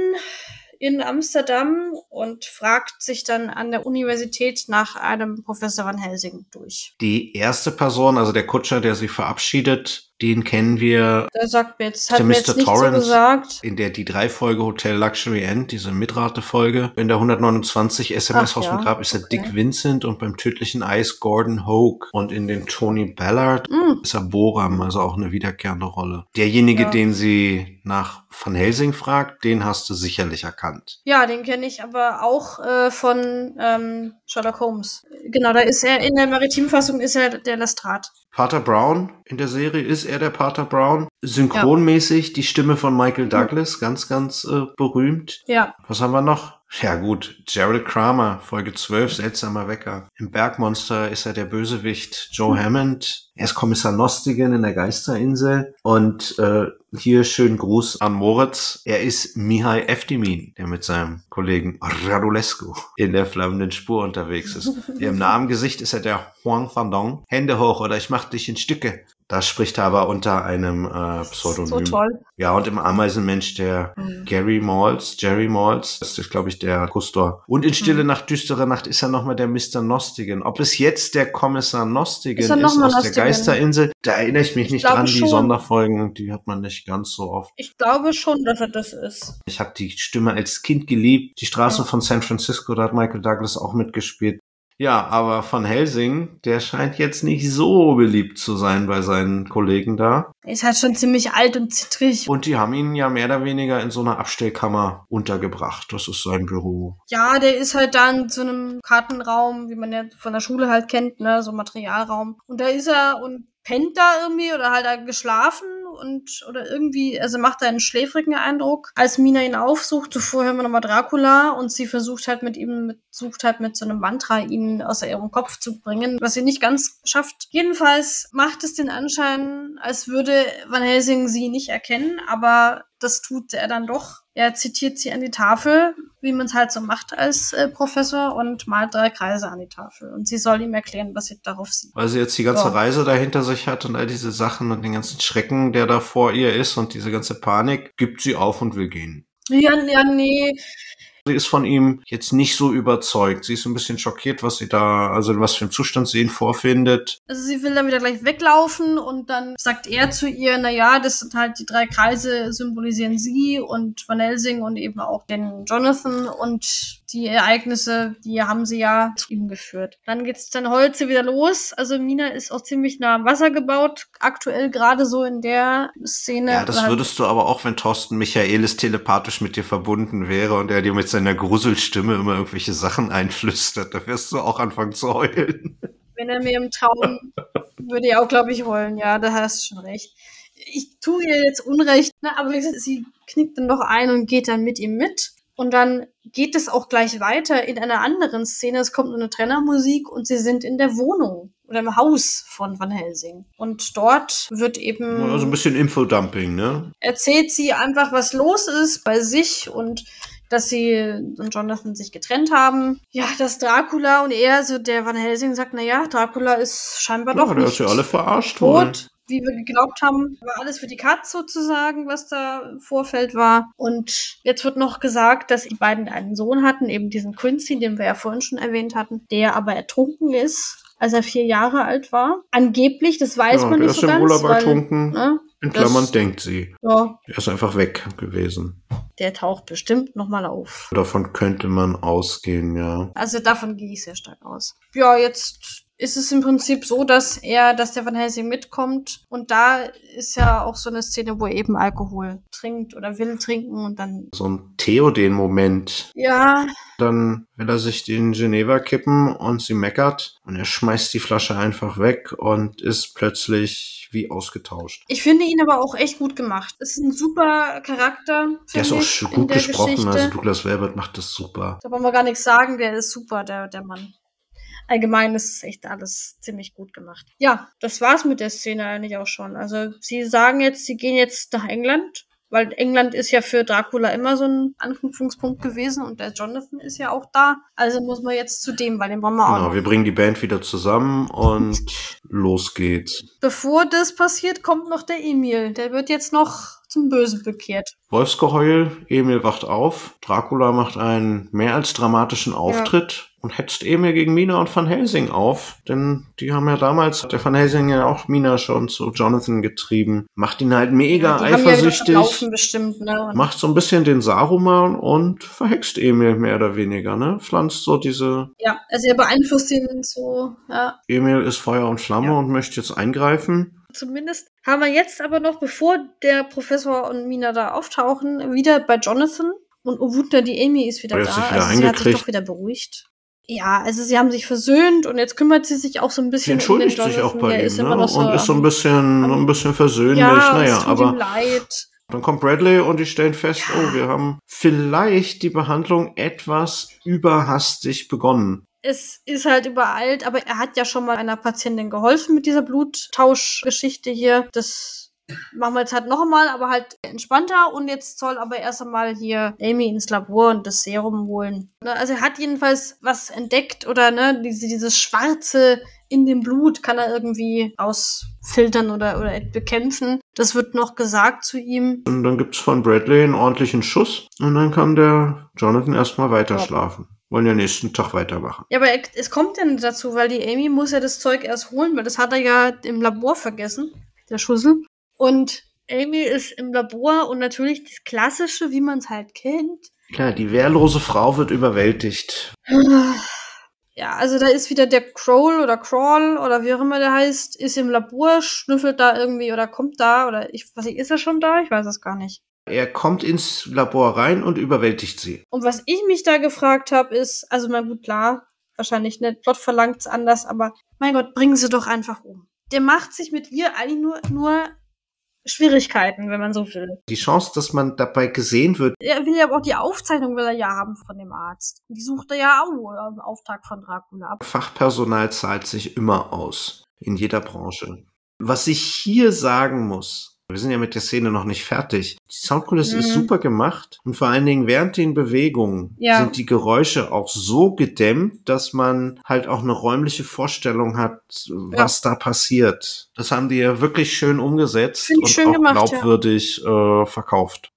C: in Amsterdam und fragt sich dann an der Universität nach einem Professor Van Helsing durch.
B: Die erste Person, also der Kutscher, der sie verabschiedet, den kennen wir
C: Der sagt mir jetzt, hat mir jetzt
B: Mr.
C: nicht so
B: Torrance.
C: gesagt.
B: in der die drei Folge Hotel Luxury End, diese Mitrate-Folge. In der 129 SMS
C: Ach
B: aus dem
C: ja,
B: Grab ist er
C: okay.
B: Dick Vincent und beim tödlichen Eis Gordon Hoke. Und in den Tony Ballard
C: Mm,
B: ist er Boram, also auch eine wiederkehrende Rolle. Derjenige,
C: Ja.
B: den sie nach Van Helsing fragt, den hast du sicherlich erkannt.
C: Ja, den kenne ich aber auch äh, von ähm, Sherlock Holmes. Genau, da ist er in der Maritimfassung ist er der Lestrat.
B: Pater Brown in der Serie ist er der Pater Brown. Synchronmäßig die Stimme von Michael Douglas, ganz, ganz äh, berühmt.
C: Ja,
B: Was haben wir noch? Ja gut, Gerald Kramer, Folge 12, seltsamer Wecker. Im Bergmonster ist er der Bösewicht Joe Hammond. Er ist Kommissar Nostigen in der Geisterinsel. Und äh, hier schönen Gruß an Moritz. Er ist Mihai Eftimin, der mit seinem Kollegen Radulescu in der flammenden Spur unterwegs ist. Im Namengesicht ist er der Huang Fandong. Hände hoch oder ich mach dich in Stücke. Da spricht er aber unter einem äh, Pseudonym.
C: so toll.
B: Ja, und im Ameisenmensch der
C: Mhm.
B: Gary Malls, Jerry Malls, das ist, glaube ich, der Kustor. Und in Stille
C: Mhm.
B: Nacht, düstere Nacht ist er nochmal der Mr. Nostigen. Ob es jetzt der Kommissar Nostigen
C: Ist
B: ist, aus der
C: Nostigen?
B: Geisterinsel, da erinnere ich mich
C: Ich
B: nicht dran. Die
C: schon.
B: Sonderfolgen, die hat man nicht ganz so oft.
C: Ich glaube schon, dass er das ist.
B: Ich habe die Stimme als Kind geliebt. Die Straße
C: Ja.
B: von San Francisco, da hat Michael Douglas auch mitgespielt. Ja, aber von Helsing, der scheint jetzt nicht so beliebt zu sein bei seinen Kollegen da.
C: Er ist halt schon ziemlich alt und zittrig.
B: Und die haben ihn ja mehr oder weniger in so einer Abstellkammer untergebracht. Das ist sein Büro.
C: Ja, der ist halt da in so einem Kartenraum, wie man ja von der Schule halt kennt, ne, so Materialraum. Und da ist er und pennt da irgendwie oder halt da geschlafen und oder irgendwie, also macht da einen schläfrigen Eindruck. Als Mina ihn aufsucht, zuvor hören wir nochmal Dracula und sie versucht halt mit ihm, mit, sucht halt mit so einem Mantra ihn aus ihrem Kopf zu bringen, was sie nicht ganz schafft. Jedenfalls macht es den Anschein, als würde Van Helsing sie nicht erkennen, aber das tut er dann doch. Er zitiert sie an die Tafel, wie man es halt so macht als äh, Professor und malt drei Kreise an die Tafel. Und sie soll ihm erklären, was sie darauf sieht.
B: Weil sie jetzt die ganze
C: Ja.
B: Reise da hinter sich hat und all diese Sachen und den ganzen Schrecken, der da vor ihr ist und diese ganze Panik, gibt sie auf und will gehen.
C: Ja, ja, nee.
B: Sie ist von ihm jetzt nicht so überzeugt. Sie ist ein bisschen schockiert, was sie da, also was für einem Zustand sie ihn vorfindet.
C: Also sie will dann wieder gleich weglaufen und dann sagt er zu ihr, na ja, das sind halt die drei Kreise symbolisieren sie und Van Helsing und eben auch den Jonathan und die Ereignisse, die haben sie ja zu ihm geführt. Dann geht's dann heute wieder los. Also Mina ist auch ziemlich nah am Wasser gebaut, aktuell gerade so in der Szene.
B: Ja, das würdest du aber auch, wenn Thorsten Michaelis telepathisch mit dir verbunden wäre und er dir mit seiner Gruselstimme immer irgendwelche Sachen einflüstert, da wirst du auch anfangen zu heulen.
C: Wenn er mir im Traum würde ich auch, glaube ich, heulen. Ja, da hast du schon recht. Ich tue ihr jetzt Unrecht, ne? aber sie knickt dann doch ein und geht dann mit ihm mit. Und dann geht es auch gleich weiter in einer anderen Szene. Es kommt eine Trennermusik und sie sind in der Wohnung oder im Haus von Van Helsing. Und dort wird eben
B: Also ein bisschen Infodumping, ne?
C: erzählt sie einfach, was los ist bei sich und dass sie und Jonathan sich getrennt haben. Ja, dass Dracula und er, so der Van Helsing sagt, na ja, Dracula ist scheinbar
B: Ja,
C: doch
B: der
C: nicht
B: ist ja alle verarscht worden.
C: Wie wir geglaubt haben. War alles für die Katz sozusagen, was da im Vorfeld war. Und jetzt wird noch gesagt, dass die beiden einen Sohn hatten, eben diesen Quincy, den wir ja vorhin schon erwähnt hatten, der aber ertrunken ist, als er vier Jahre alt war. Angeblich, das weiß
B: Ja,
C: man nicht
B: ist
C: so
B: im
C: ganz.
B: Urlaub
C: weil,
B: ertrunken.
C: ne,
B: In Klammern
C: das-
B: denkt sie.
C: ja,
B: Er ist einfach weg gewesen.
C: der taucht bestimmt nochmal auf.
B: Davon könnte man ausgehen, ja.
C: Also davon gehe ich sehr stark aus. Ja, jetzt ist es im Prinzip so, dass er, dass der Van Helsing mitkommt und da ist ja auch so eine Szene, wo er eben Alkohol trinkt oder will trinken und dann
B: So ein Theoden-Moment.
C: ja,
B: Dann will er sich den Geneva kippen und sie meckert und er schmeißt die Flasche einfach weg und ist plötzlich wie ausgetauscht.
C: ich finde ihn aber auch echt gut gemacht. Ist ein super Charakter.
B: Der ist auch gut gesprochen,
C: Geschichte.
B: also Douglas Welbert macht das super.
C: Da wollen wir gar nichts sagen, der ist super, der, der Mann. Allgemein ist es echt alles ziemlich gut gemacht. Ja, das war's mit der Szene eigentlich auch schon. Also sie sagen jetzt, sie gehen jetzt nach England, weil England ist ja für Dracula immer so ein Anknüpfungspunkt gewesen und der Jonathan ist ja auch da. Also muss man jetzt zu dem, weil den wollen wir auch
B: Genau, wir bringen die Band wieder zusammen und los geht's.
C: Bevor das passiert, kommt noch der Emil. Der wird jetzt noch zum Bösen bekehrt.
B: Wolfsgeheul, Emil wacht auf, Dracula macht einen mehr als dramatischen Auftritt und hetzt Emil gegen Mina und Van Helsing auf, denn die haben ja damals, hat der Van Helsing ja auch Mina schon zu Jonathan getrieben, macht ihn halt mega
C: ja
B: eifersüchtig,
C: Laufen bestimmt, ne?
B: Macht so ein bisschen den Saruman und verhext Emil mehr oder weniger, ne, pflanzt so diese,
C: ja, also er beeinflusst ihn so, ja.
B: Emil ist Feuer und Flamme
C: Ja.
B: und möchte jetzt eingreifen.
C: Zumindest haben wir jetzt aber noch, bevor der Professor und Mina da auftauchen, wieder bei Jonathan. Und oh Wunder, die Amy ist wieder da.
B: wieder
C: also sie hat sich doch wieder beruhigt. Ja, also sie haben sich versöhnt und jetzt kümmert sie sich auch so ein
B: Sie
C: bisschen
B: entschuldigt
C: um den
B: sich auch bei ihm, ne,
C: so
B: und ist so ein bisschen,
C: am-
B: ein bisschen versöhnlich,
C: ja,
B: naja,
C: es tut
B: aber
C: ihm leid.
B: Dann kommt Bradley und die stellen fest,
C: Ja.
B: oh, wir haben vielleicht die Behandlung etwas überhastig begonnen.
C: Es ist halt übereilt, aber er hat ja schon mal einer Patientin geholfen mit dieser Bluttauschgeschichte hier. Das machen wir jetzt halt noch einmal, aber halt entspannter. Und jetzt soll aber erst einmal hier Amy ins Labor und das Serum holen. Ne, Also er hat jedenfalls was entdeckt oder ne, diese, dieses Schwarze in dem Blut kann er irgendwie ausfiltern oder, oder bekämpfen. Das wird noch gesagt zu ihm.
B: Und dann gibt's von Bradley einen ordentlichen Schuss und dann kann der Jonathan erstmal weiter
C: Ja.
B: Wollen ja nächsten Tag weitermachen.
C: Ja, aber er- es kommt denn dazu, weil die Amy muss ja das Zeug erst holen, weil das hat er ja im Labor vergessen, der Schussel. Und Amy ist im Labor und natürlich das Klassische, wie man es halt kennt.
B: Klar, die wehrlose Frau wird überwältigt.
C: Ja, also da ist wieder der Kroll oder Crawl oder wie auch immer der heißt, ist im Labor, schnüffelt da irgendwie oder kommt da oder ich weiß nicht, ist er schon da? Ich weiß es gar nicht.
B: Er kommt ins Labor rein und überwältigt sie.
C: Und was ich mich da gefragt habe, ist, also mal gut, klar, wahrscheinlich nicht, Plot verlangt's anders, aber mein Gott, bringen sie doch einfach um. Der macht sich mit ihr eigentlich nur, nur Schwierigkeiten, wenn man so will.
B: Die Chance, dass man dabei gesehen wird,
C: Er will ja aber auch die Aufzeichnung will er ja haben von dem Arzt. Die sucht er ja auch im Auftrag von Dracula ab.
B: Fachpersonal zahlt sich immer aus. In jeder Branche. Was ich hier sagen muss, wir sind ja mit der Szene noch nicht fertig. Die Soundkulisse ist
C: Mhm.
B: super gemacht und vor allen Dingen während den Bewegungen
C: Ja.
B: sind die Geräusche auch so gedämmt, dass man halt auch eine räumliche Vorstellung hat, was da passiert. Das haben die ja wirklich schön umgesetzt und
C: schön
B: auch
C: gemacht, ja.
B: glaubwürdig äh, verkauft.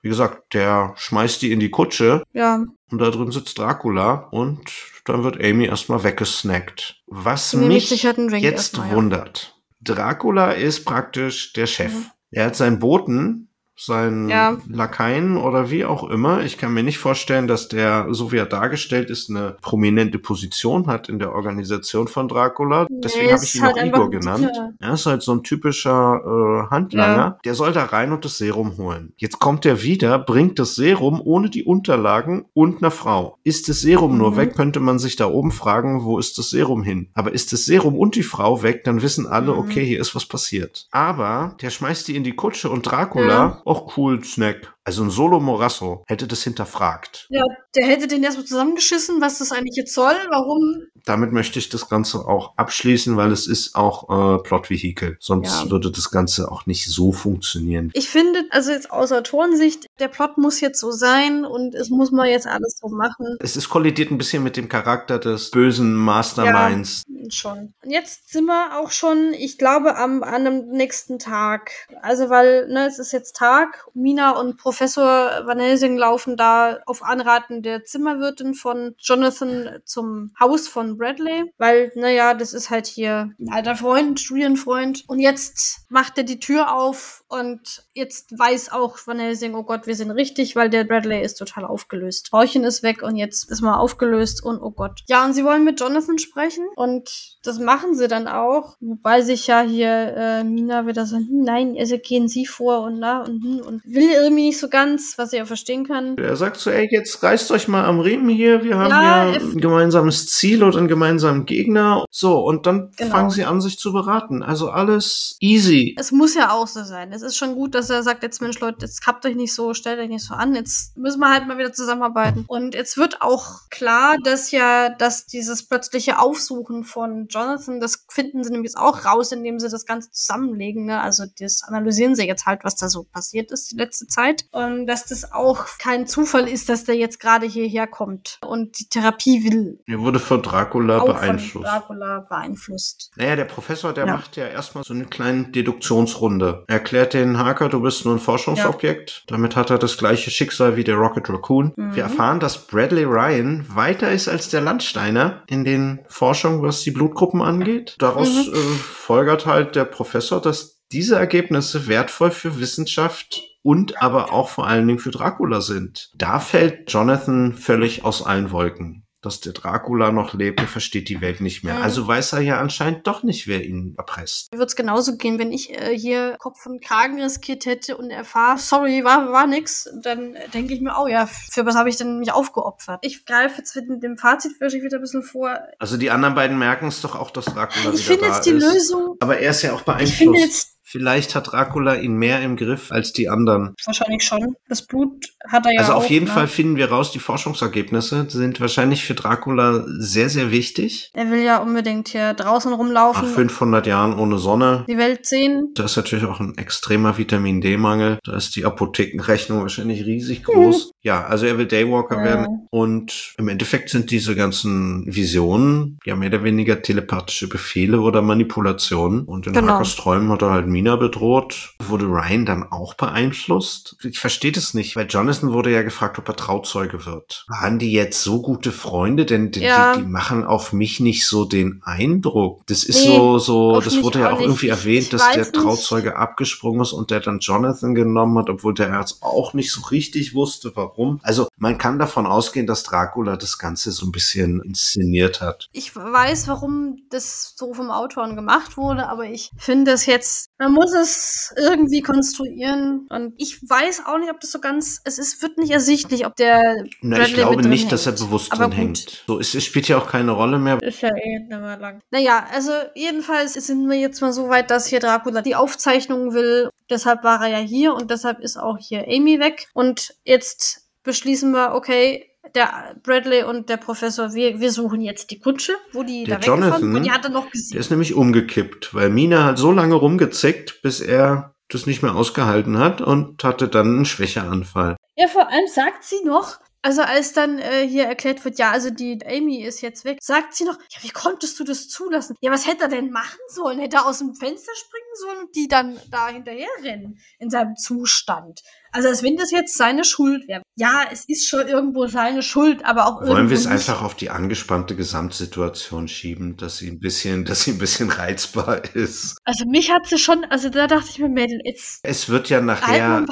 B: Wie gesagt, der schmeißt die in die Kutsche
C: Ja,
B: und da drin sitzt Dracula und dann wird Amy erstmal weggesnackt. Was mich
C: halt
B: jetzt
C: ja.
B: wundert. Dracula ist praktisch der Chef.
C: Mhm.
B: Er hat seinen Boten, seinen
C: Ja.
B: Lakaien oder wie auch immer. Ich kann mir nicht vorstellen, dass der, so wie er dargestellt ist, eine prominente Position hat in der Organisation von Dracula. Deswegen
C: Nee,
B: habe ich ihn
C: halt
B: auch Igor genannt. Er ist halt so ein typischer äh, Handlanger. Der soll da rein und das Serum holen. Jetzt kommt er wieder, bringt das Serum ohne die Unterlagen und eine Frau. Ist das Serum nur
C: Mhm.
B: weg, könnte man sich da oben fragen, wo ist das Serum hin? Aber ist das Serum und die Frau weg, dann wissen alle,
C: Mhm.
B: okay, hier ist was passiert. Aber der schmeißt die in die Kutsche und Dracula,
C: Ja.
B: Auch cool, Snack. Also ein Solo Morasso hätte das hinterfragt.
C: Ja, der hätte den erstmal zusammengeschissen, was das eigentlich jetzt soll, warum.
B: Damit möchte ich das Ganze auch abschließen, weil es ist auch äh, Plotvehikel. Sonst
C: Ja.
B: würde das Ganze auch nicht so funktionieren.
C: Ich finde, also jetzt aus Autorensicht, der Plot muss jetzt so sein und es muss man jetzt alles so machen.
B: Es ist kollidiert ein bisschen mit dem Charakter des bösen Masterminds.
C: Ja, schon. Und jetzt sind wir auch schon, ich glaube, am, an einem nächsten Tag. Also, weil, ne, es ist jetzt Tag. Mina und Professor Van Helsing laufen da auf Anraten der Zimmerwirtin von Jonathan zum Haus von Bradley, weil, naja, das ist halt hier ein alter Freund, Studienfreund. Und jetzt macht er die Tür auf und jetzt weiß auch Van Helsing, oh Gott, wir sind richtig, weil der Bradley ist total aufgelöst. Frauchen ist weg und jetzt ist mal aufgelöst und oh Gott. Ja, und sie wollen mit Jonathan sprechen und das machen sie dann auch, wobei sich ja hier äh, Mina wieder so, hm, nein, also gehen sie vor und na und hm, und will irgendwie nicht so ganz, was ich ja verstehen kann.
B: Er sagt so, ey, jetzt reißt euch mal am Riemen hier, wir haben ja, hier ein gemeinsames Ziel oder einen gemeinsamen Gegner. So, und dann genau. fangen sie an, sich zu beraten. Also alles easy.
C: Es muss ja auch so sein. Es ist schon gut, dass er sagt, jetzt Mensch, Leute, jetzt habt euch nicht so, stellt euch nicht so an, jetzt müssen wir halt mal wieder zusammenarbeiten. Und jetzt wird auch klar, dass ja, dass dieses plötzliche Aufsuchen von Jonathan, das finden sie nämlich jetzt auch raus, indem sie das Ganze zusammenlegen. Ne? Also das analysieren sie jetzt halt, was da so passiert ist die letzte Zeit. Und dass das auch kein Zufall ist, dass der jetzt gerade hierher kommt und die Therapie will.
B: Er wurde von Dracula auch beeinflusst. Von
C: Dracula beeinflusst.
B: Naja, der Professor, der ja. macht ja erstmal so eine kleine Deduktionsrunde. Er erklärt den Haker, du bist nur ein Forschungsobjekt. Ja. Damit hat er das gleiche Schicksal wie der Rocket Raccoon. Mhm. Wir erfahren, dass Bradley Ryan weiter ist als der Landsteiner in den Forschungen, was die Blutgruppen angeht. Daraus mhm. äh, folgert halt der Professor, dass diese Ergebnisse wertvoll für Wissenschaft und aber auch vor allen Dingen für Dracula sind. Da fällt Jonathan völlig aus allen Wolken dass der Dracula noch lebt, der versteht die Welt nicht mehr. Mhm. Also weiß er ja anscheinend doch nicht, wer ihn erpresst.
C: Mir würde es genauso gehen, wenn ich äh, hier Kopf und Kragen riskiert hätte und erfahre, sorry, war, war nix, dann denke ich mir, oh ja, für was habe ich denn mich aufgeopfert? Ich greife jetzt mit dem Fazit wirklich wieder ein bisschen vor.
B: Also die anderen beiden merken es doch auch, dass Dracula
C: ich
B: wieder da
C: ist. Ich finde jetzt die Lösung.
B: Aber er ist ja auch beeinflusst. Ich finde jetzt Vielleicht hat Dracula ihn mehr im Griff als die anderen.
C: Wahrscheinlich schon. Das Blut hat er ja
B: Also auf
C: auch,
B: jeden
C: ne?
B: Fall finden wir raus, die Forschungsergebnisse sind wahrscheinlich für Dracula sehr, sehr wichtig.
C: Er will ja unbedingt hier draußen rumlaufen.
B: Nach 500 Jahren ohne Sonne.
C: Die Welt sehen.
B: Da ist natürlich auch ein extremer Vitamin D-Mangel. Da ist die Apothekenrechnung wahrscheinlich riesig groß. Mhm. Ja, also er will Daywalker ja. werden. Und im Endeffekt sind diese ganzen Visionen ja mehr oder weniger telepathische Befehle oder Manipulationen. Und in genau. Hackers Träumen hat er halt Mina bedroht. Wurde Ryan dann auch beeinflusst? Ich verstehe das nicht, weil Jonathan wurde ja gefragt, ob er Trauzeuge wird. Waren die jetzt so gute Freunde? Denn die, ja. die, die machen auf mich nicht so den Eindruck. Das ist nee, so, so, das wurde ja auch, auch irgendwie erwähnt, ich dass der Trauzeuge nicht. abgesprungen ist und der dann Jonathan genommen hat, obwohl der Arzt auch nicht so richtig wusste, warum. Also man kann davon ausgehen, dass Dracula das Ganze so ein bisschen inszeniert hat.
C: Ich weiß, warum das so vom Autoren gemacht wurde, aber ich finde es jetzt, man muss es irgendwie konstruieren. Und ich weiß auch nicht, ob das so ganz, es ist, wird nicht ersichtlich, ob der.
B: Na, ich glaube nicht, hängt. dass er bewusst Aber drin gut. hängt. So, es, es, spielt ja auch keine Rolle mehr.
C: Ist ja eh nicht mehr lang. Naja, also jedenfalls sind wir jetzt mal so weit, dass hier Dracula die Aufzeichnungen will. Deshalb war er ja hier und deshalb ist auch hier Amy weg. Und jetzt beschließen wir, okay, der Bradley und der Professor, wir, wir suchen jetzt die Kutsche, wo die
B: der da Jonathan,
C: und die hat er noch gesehen.
B: Der ist nämlich umgekippt, weil Mina hat so lange rumgezickt, bis er das nicht mehr ausgehalten hat und hatte dann einen Schwächeanfall.
C: Ja, vor allem sagt sie noch, also als dann äh, hier erklärt wird, ja, also die Amy ist jetzt weg, sagt sie noch, ja, wie konntest du das zulassen? Ja, was hätte er denn machen sollen? Hätte er aus dem Fenster springen sollen und die dann da hinterher rennen in seinem Zustand? Also als wenn das jetzt seine Schuld wäre. Ja, es ist schon irgendwo seine Schuld, aber auch
B: irgendwo. Wollen wir es nicht. einfach auf die angespannte Gesamtsituation schieben, dass sie ein bisschen, dass sie ein bisschen reizbar ist.
C: Also mich hat sie schon, also da dachte ich mir, Mädel, jetzt.
B: Es wird ja nachher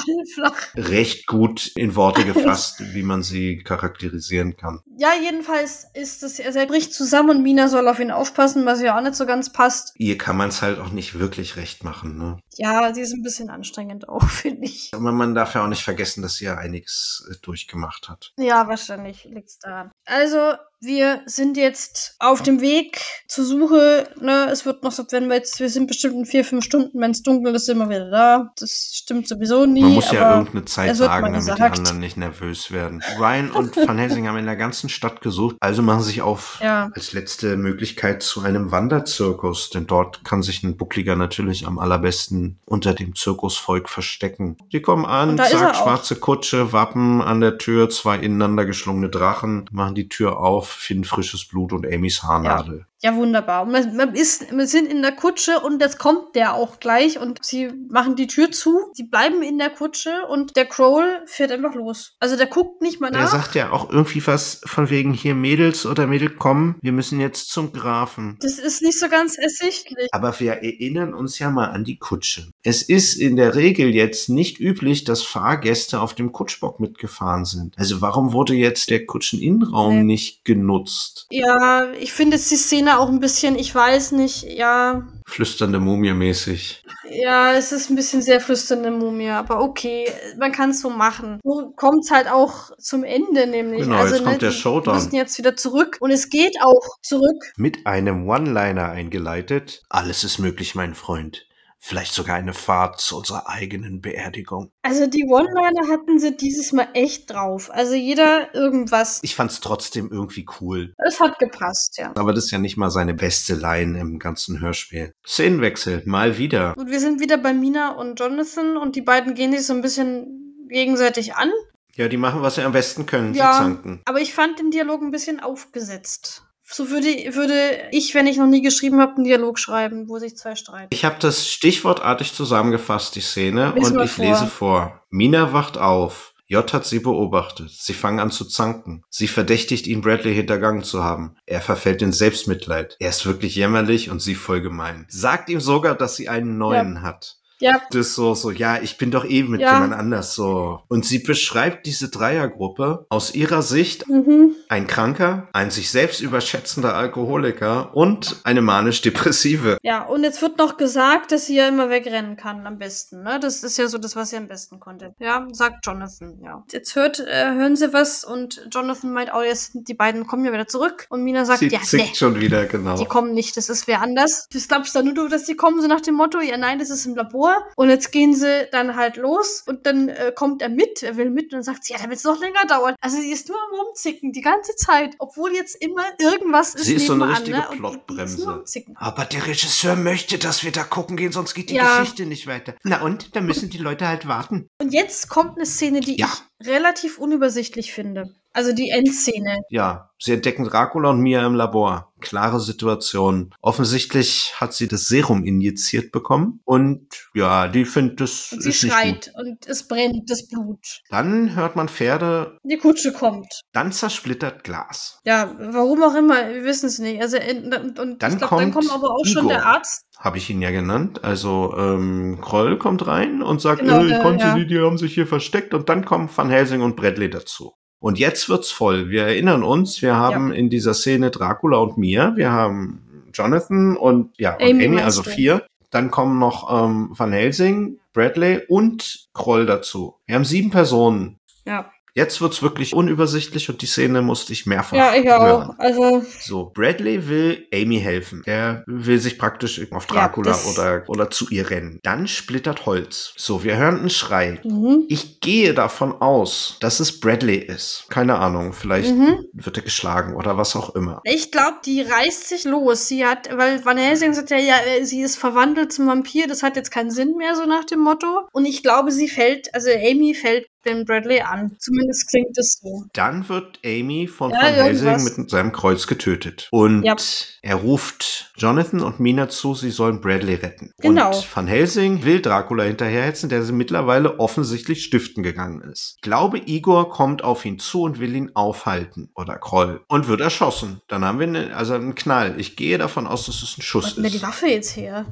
B: recht gut in Worte gefasst, wie man sie charakterisieren kann.
C: Ja, jedenfalls ist es, also er bricht zusammen und Mina soll auf ihn aufpassen, was ja auch nicht so ganz passt.
B: Ihr kann man es halt auch nicht wirklich recht machen, ne?
C: Ja, sie ist ein bisschen anstrengend auch, finde ich.
B: Aber man darf ja auch nicht vergessen, dass sie ja einiges äh, durchgemacht hat.
C: Ja, wahrscheinlich liegt es daran. Also, wir sind jetzt auf dem Weg zur Suche. Ne, es wird noch so, wenn wir jetzt, wir sind bestimmt in vier, fünf Stunden, wenn es dunkel ist, sind wir wieder da. Das stimmt sowieso nie.
B: Man muss ja irgendeine Zeit sagen, damit die anderen nicht nervös werden. Ryan und Van Helsing haben in der ganzen Stadt gesucht, also machen sich auf
C: Ja.
B: als letzte Möglichkeit zu einem Wanderzirkus, denn dort kann sich ein Buckliger natürlich am allerbesten unter dem Zirkusvolk verstecken. Die kommen an, zack, schwarze Kutsche, Wappen an der Tür, zwei ineinander geschlungene Drachen, machen die Tür auf, finden frisches Blut und Amys Haarnadel.
C: Ja, wunderbar. Und man, man ist, wir sind in der Kutsche und jetzt kommt der auch gleich und sie machen die Tür zu. Sie bleiben in der Kutsche und der Kroll fährt einfach los. Also der guckt nicht mal
B: Er
C: nach.
B: sagt ja auch irgendwie was von wegen hier Mädels oder Mädel kommen, wir müssen jetzt zum Grafen.
C: das ist nicht so ganz ersichtlich.
B: Aber wir erinnern uns ja mal an die Kutsche. Es ist in der Regel jetzt nicht üblich, dass Fahrgäste auf dem Kutschbock mitgefahren sind. Also warum wurde jetzt der Kutscheninnenraum
C: Nee.
B: nicht genutzt?
C: Ja, ich finde jetzt die Szene auch ein bisschen, ich weiß nicht, ja,
B: Flüsternde Mumie mäßig.
C: ja, es ist ein bisschen sehr flüsternde Mumie, aber okay, man kann es so machen. So kommt's halt auch zum Ende nämlich.
B: Genau,
C: also,
B: jetzt kommt der Showdown.
C: müssen jetzt wieder zurück und es geht auch zurück.
B: Mit einem One-Liner eingeleitet. Alles ist möglich, mein Freund. Vielleicht sogar eine Fahrt zu unserer eigenen Beerdigung.
C: Also die One-Liner hatten sie dieses Mal echt drauf. Also jeder irgendwas.
B: Ich fand's trotzdem irgendwie cool.
C: Es hat gepasst, ja.
B: Aber das ist ja nicht mal seine beste Line im ganzen Hörspiel. Szenenwechsel, mal wieder.
C: Und wir sind wieder bei Mina und Jonathan und die beiden gehen sich so ein bisschen gegenseitig an.
B: Ja, die machen, was sie am besten können.
C: Ja.
B: Sie zanken.
C: Aber ich fand den Dialog ein bisschen aufgesetzt. So würde, würde ich, wenn ich noch nie geschrieben habe, einen Dialog schreiben, wo sich zwei streiten.
B: Ich habe das stichwortartig zusammengefasst, die Szene,
C: Lies
B: und ich
C: vor.
B: lese vor. Mina wacht auf. J hat sie beobachtet. Sie fangen an zu zanken. Sie verdächtigt ihn, Bradley hintergangen zu haben. Er verfällt in Selbstmitleid. Er ist wirklich jämmerlich und sie voll gemein. Sagt ihm sogar, dass sie einen neuen hat.
C: Ja,
B: Das so, so, ja, ich bin doch eh mit
C: Ja.
B: jemand anders so. Und sie beschreibt diese Dreiergruppe aus ihrer Sicht
C: mhm.
B: ein Kranker, ein sich selbst überschätzender Alkoholiker und eine manisch-depressive.
C: ja, und jetzt wird noch gesagt, dass sie ja immer wegrennen kann, am besten. Ne? Das ist ja so das, was sie am besten konnte. Ja, sagt Jonathan, ja. Jetzt hört, äh, hören sie was und Jonathan meint, oh, jetzt die beiden kommen ja wieder zurück. Und Mina sagt,
B: Sie
C: ja, nee,
B: schon wieder, genau.
C: Die kommen nicht, das ist wer anders. Das glaubst du nur du, dass die kommen, so nach dem Motto, ja nein, das ist im Labor. Und jetzt gehen sie dann halt los und dann äh, kommt er mit, er will mit und dann sagt sie, ja, dann wird es noch länger dauern. Also sie ist nur am Rumzicken die ganze Zeit, obwohl jetzt immer irgendwas ist
B: Sie ist so eine richtige
C: ne?
B: Plotbremse. Aber der Regisseur möchte, dass wir da gucken gehen, sonst geht die
C: Ja.
B: Geschichte nicht weiter. Na und? Da müssen die Leute halt warten.
C: Und jetzt kommt eine Szene, die
B: Ja.
C: ich relativ unübersichtlich finde. Also die Endszene.
B: Ja, sie entdecken Dracula und Mia im Labor. Klare Situation. Offensichtlich hat sie das Serum injiziert bekommen. Und ja, die findet das
C: Und sie
B: ist nicht gut.
C: schreit und es brennt das Blut.
B: Dann hört man Pferde,
C: Die Kutsche kommt.
B: dann zersplittert Glas.
C: Ja, warum auch immer, wir wissen es nicht. Also äh, und, und
B: Dann
C: ich glaube, dann
B: kommt
C: kommt aber auch schon
B: Igor.
C: der Arzt.
B: Habe ich ihn ja genannt. Also ähm, Kroll kommt rein und sagt,
C: Genau,
B: äh, ich konnte
C: ja.
B: die, die haben sich hier versteckt. Und dann kommen Van Helsing und Bradley dazu. Und jetzt wird's voll. Wir erinnern uns, wir haben in dieser Szene Dracula und Mia, wir haben Jonathan und ja, und
C: Amy
B: also vier. Dann kommen noch ähm, Van Helsing, Bradley und Kroll dazu. Wir haben sieben Personen.
C: Ja,
B: Jetzt wird's wirklich unübersichtlich und die Szene musste ich mehrfach
C: ja ich
B: hören.
C: auch. Also,
B: So, Bradley will Amy helfen. Er will sich praktisch auf
C: Ja,
B: Dracula
C: das-
B: oder, oder zu ihr rennen. Dann splittert Holz. So, wir hören einen Schrei.
C: mhm.
B: Ich gehe davon aus, dass es Bradley ist. Keine Ahnung, vielleicht
C: Mhm.
B: wird er geschlagen oder was auch immer.
C: ich glaube, die reißt sich los. Sie hat, weil Van Helsing sagt ja, ja, äh, sie ist verwandelt zum Vampir. Das hat jetzt keinen Sinn mehr, so nach dem Motto. Und ich glaube, sie fällt, also Amy fällt den Bradley an. Zumindest klingt es so.
B: Dann wird Amy von
C: Ja,
B: Van Helsing mit seinem Kreuz getötet. Und
C: Ja.
B: er ruft Jonathan und Mina zu, sie sollen Bradley retten.
C: Genau.
B: Und Van Helsing will Dracula hinterherhetzen, der sie mittlerweile offensichtlich stiften gegangen ist. Ich glaube, Igor kommt auf ihn zu und will ihn aufhalten. Oder Kroll. Und wird erschossen. Dann haben wir eine, also einen Knall. Ich gehe davon aus, dass es ein Schuss
C: hat denn der die
B: ist.
C: Waffe jetzt her?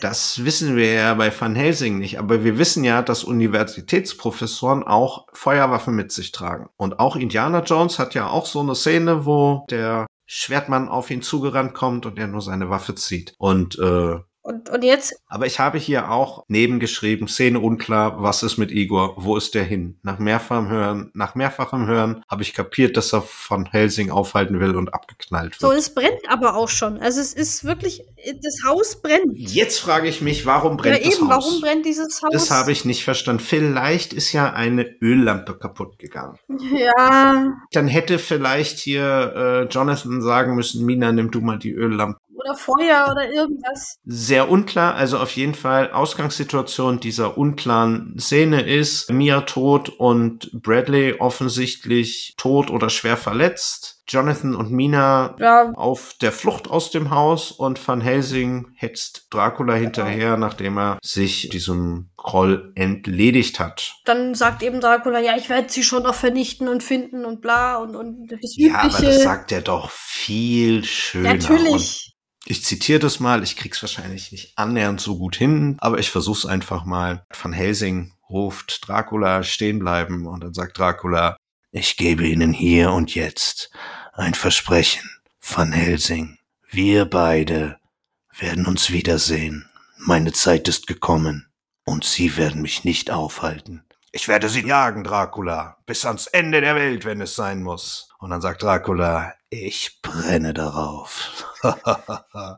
B: Das wissen wir ja bei Van Helsing nicht, aber wir wissen ja, dass Universitätsprofessoren auch Feuerwaffen mit sich tragen. Und auch Indiana Jones hat ja auch so eine Szene, wo der Schwertmann auf ihn zugerannt kommt und er nur seine Waffe zieht. Und äh,
C: Und, und jetzt?
B: Aber ich habe hier auch nebengeschrieben, Szene unklar, was ist mit Igor, wo ist der hin? Nach mehrfachem Hören, nach mehrfachem Hören habe ich kapiert, dass er von Helsing aufhalten will und abgeknallt wird.
C: So, es brennt aber auch schon. Also es ist wirklich, das Haus brennt.
B: Jetzt frage ich mich, warum brennt
C: ja, eben,
B: das Haus?
C: warum brennt dieses Haus?
B: Das habe ich nicht verstanden. Vielleicht ist ja eine Öllampe kaputt gegangen.
C: Ja.
B: Dann hätte vielleicht hier äh, Jonathan sagen müssen, Mina, nimm du mal die Öllampe.
C: Oder Feuer oder irgendwas.
B: Sehr unklar, also auf jeden Fall Ausgangssituation dieser unklaren Szene ist Mia tot und Bradley offensichtlich tot oder schwer verletzt. Jonathan und Mina
C: Ja.
B: auf der Flucht aus dem Haus und Van Helsing hetzt Dracula hinterher, nachdem er sich diesem Groll entledigt hat.
C: Dann sagt eben Dracula, ja, ich werde sie schon noch vernichten und finden und bla und, und das
B: Ja, aber
C: Übliche.
B: das sagt er doch viel schöner.
C: Natürlich.
B: Ich zitiere das mal, ich krieg's wahrscheinlich nicht annähernd so gut hin, aber ich versuch's einfach mal. Van Helsing ruft Dracula stehen bleiben und dann sagt Dracula, ich gebe Ihnen hier und jetzt ein Versprechen, Van Helsing. Wir beide werden uns wiedersehen. Meine Zeit ist gekommen und Sie werden mich nicht aufhalten. Ich werde Sie jagen, Dracula, bis ans Ende der Welt, wenn es sein muss. Und dann sagt Dracula, ich brenne darauf.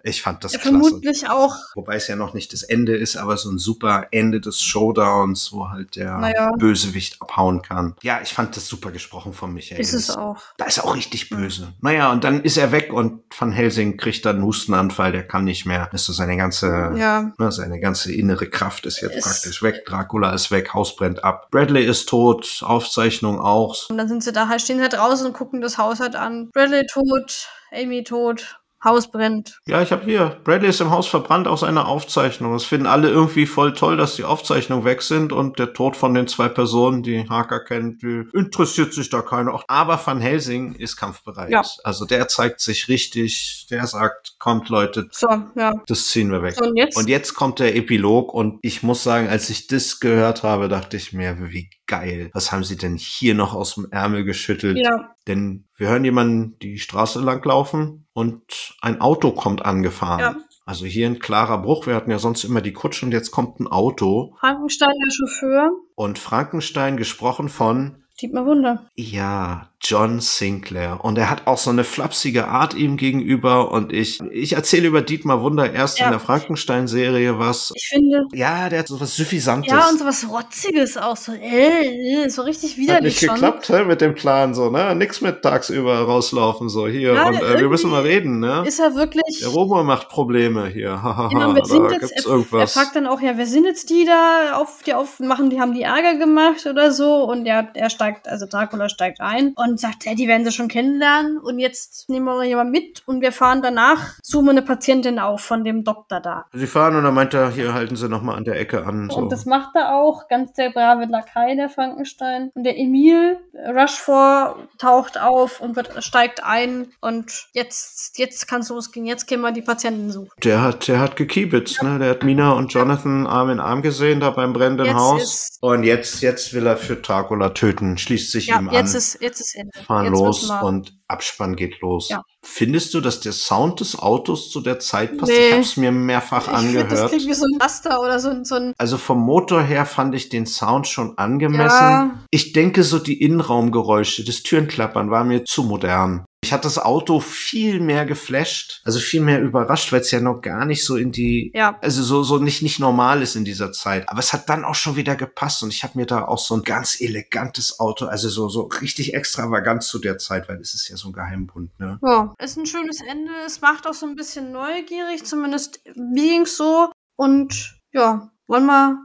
B: Ich fand das
C: Ja,
B: klasse.
C: vermutlich auch.
B: Wobei es ja noch nicht das Ende ist, aber so ein super Ende des Showdowns, wo halt der
C: Naja.
B: Bösewicht abhauen kann. Ja, ich fand das super gesprochen von Michael.
C: Ist es auch.
B: Da ist er auch richtig böse. Naja, und dann ist er weg und Van Helsing kriegt dann einen Hustenanfall, der kann nicht mehr. Das ist so seine ganze,
C: Ja.
B: ne, seine ganze innere Kraft ist jetzt
C: Es-
B: praktisch weg. Dracula ist weg, Haus brennt ab. Bradley ist tot, Aufzeichnung auch.
C: Und dann sind sie da halt, stehen halt draußen und gucken das Haus halt an. Bradley tot, Amy tot, Haus brennt.
B: Ja, ich habe hier. Bradley ist im Haus verbrannt aus einer Aufzeichnung. Das finden alle irgendwie voll toll, dass die Aufzeichnungen weg sind und der Tod von den zwei Personen, die Harker kennt, die interessiert sich da keiner. Aber Van Helsing ist kampfbereit.
C: Ja.
B: Also der zeigt sich richtig. Der sagt, kommt Leute,
C: So, ja.
B: das ziehen wir weg.
C: So, und jetzt?
B: Und jetzt kommt der Epilog und ich muss sagen, als ich das gehört habe, dachte ich mir, wie geil. Was haben sie denn hier noch aus dem Ärmel geschüttelt?
C: Ja.
B: Denn wir hören jemanden die Straße langlaufen und ein Auto kommt angefahren.
C: Ja.
B: Also hier ein klarer Bruch. Wir hatten ja sonst immer die Kutsche und jetzt kommt ein Auto.
C: Frankenstein, der Chauffeur.
B: Und Frankenstein gesprochen von,
C: Dietmar Wunder.
B: ja, John Sinclair. Und er hat auch so eine flapsige Art ihm gegenüber. Und ich, ich erzähle über Dietmar Wunder erst
C: Ja.
B: in der Frankenstein-Serie was.
C: Ich finde.
B: Ja, der hat so was Suffisantes.
C: Ja, und so was Rotziges auch. So, äh, äh, so richtig
B: hat
C: widerlich
B: nicht
C: schon.
B: geklappt hä, mit dem Plan so, ne? Nix mit tagsüber rauslaufen so hier
C: Ja,
B: und äh, wir müssen mal reden, ne?
C: Ist er wirklich.
B: Der Robo macht Probleme hier.
C: Genau, wer sind
B: da
C: jetzt,
B: gibt's
C: er, er
B: irgendwas.
C: fragt dann auch, ja, wer sind jetzt die da auf, die aufmachen, die haben die Ärger gemacht oder so. Und er, er steigt, also Dracula steigt ein und sagt, ja, die werden sie schon kennenlernen. Und jetzt nehmen wir mal jemand mit und wir fahren danach, suchen wir eine Patientin auf von dem Doktor da.
B: Sie fahren und dann meint er, hier halten Sie noch mal an der Ecke an. So.
C: Und das macht er auch, ganz der brave Lakai, der Frankenstein. Und der Emil Rushford taucht auf und wird, steigt ein. Und jetzt, jetzt kann es losgehen. Jetzt gehen wir die Patienten suchen.
B: Der hat, der hat gekiebitzt, ne? Der hat Mina und Jonathan Arm in Arm gesehen, da beim brennenden
C: Jetzt
B: Haus. Und jetzt, jetzt will er für Dracula töten, schließt sich
C: Ja,
B: ihm
C: jetzt
B: an.
C: ist, jetzt ist Ende.
B: fahren
C: jetzt
B: los und Abspann geht los.
C: Ja.
B: Findest du, dass der Sound des Autos zu der Zeit passt?
C: Nee.
B: Ich habe es mir mehrfach
C: Ich finde, das
B: angehört.
C: klingt wie so ein Laster oder so, ein- so ein.
B: Also vom Motor her fand ich den Sound schon angemessen.
C: Ja.
B: Ich denke, so die Innenraumgeräusche, das Türenklappern war mir zu modern. Ich hatte das Auto viel mehr geflasht, also viel mehr überrascht, weil es ja noch gar nicht so in die,
C: Ja.
B: also so, so nicht, nicht normal ist in dieser Zeit. Aber es hat dann auch schon wieder gepasst und ich habe mir da auch so ein ganz elegantes Auto, also so, so richtig extravagant zu der Zeit, weil es ist ja so ein Geheimbund, ne?
C: Ja. Ist ein schönes Ende. Es macht auch so ein bisschen neugierig, zumindest mir ging's so. Und ja, wollen wir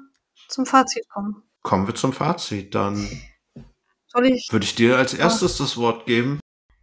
C: zum Fazit kommen.
B: Kommen wir zum Fazit. Dann
C: Soll ich?
B: würde ich dir als erstes das Wort geben.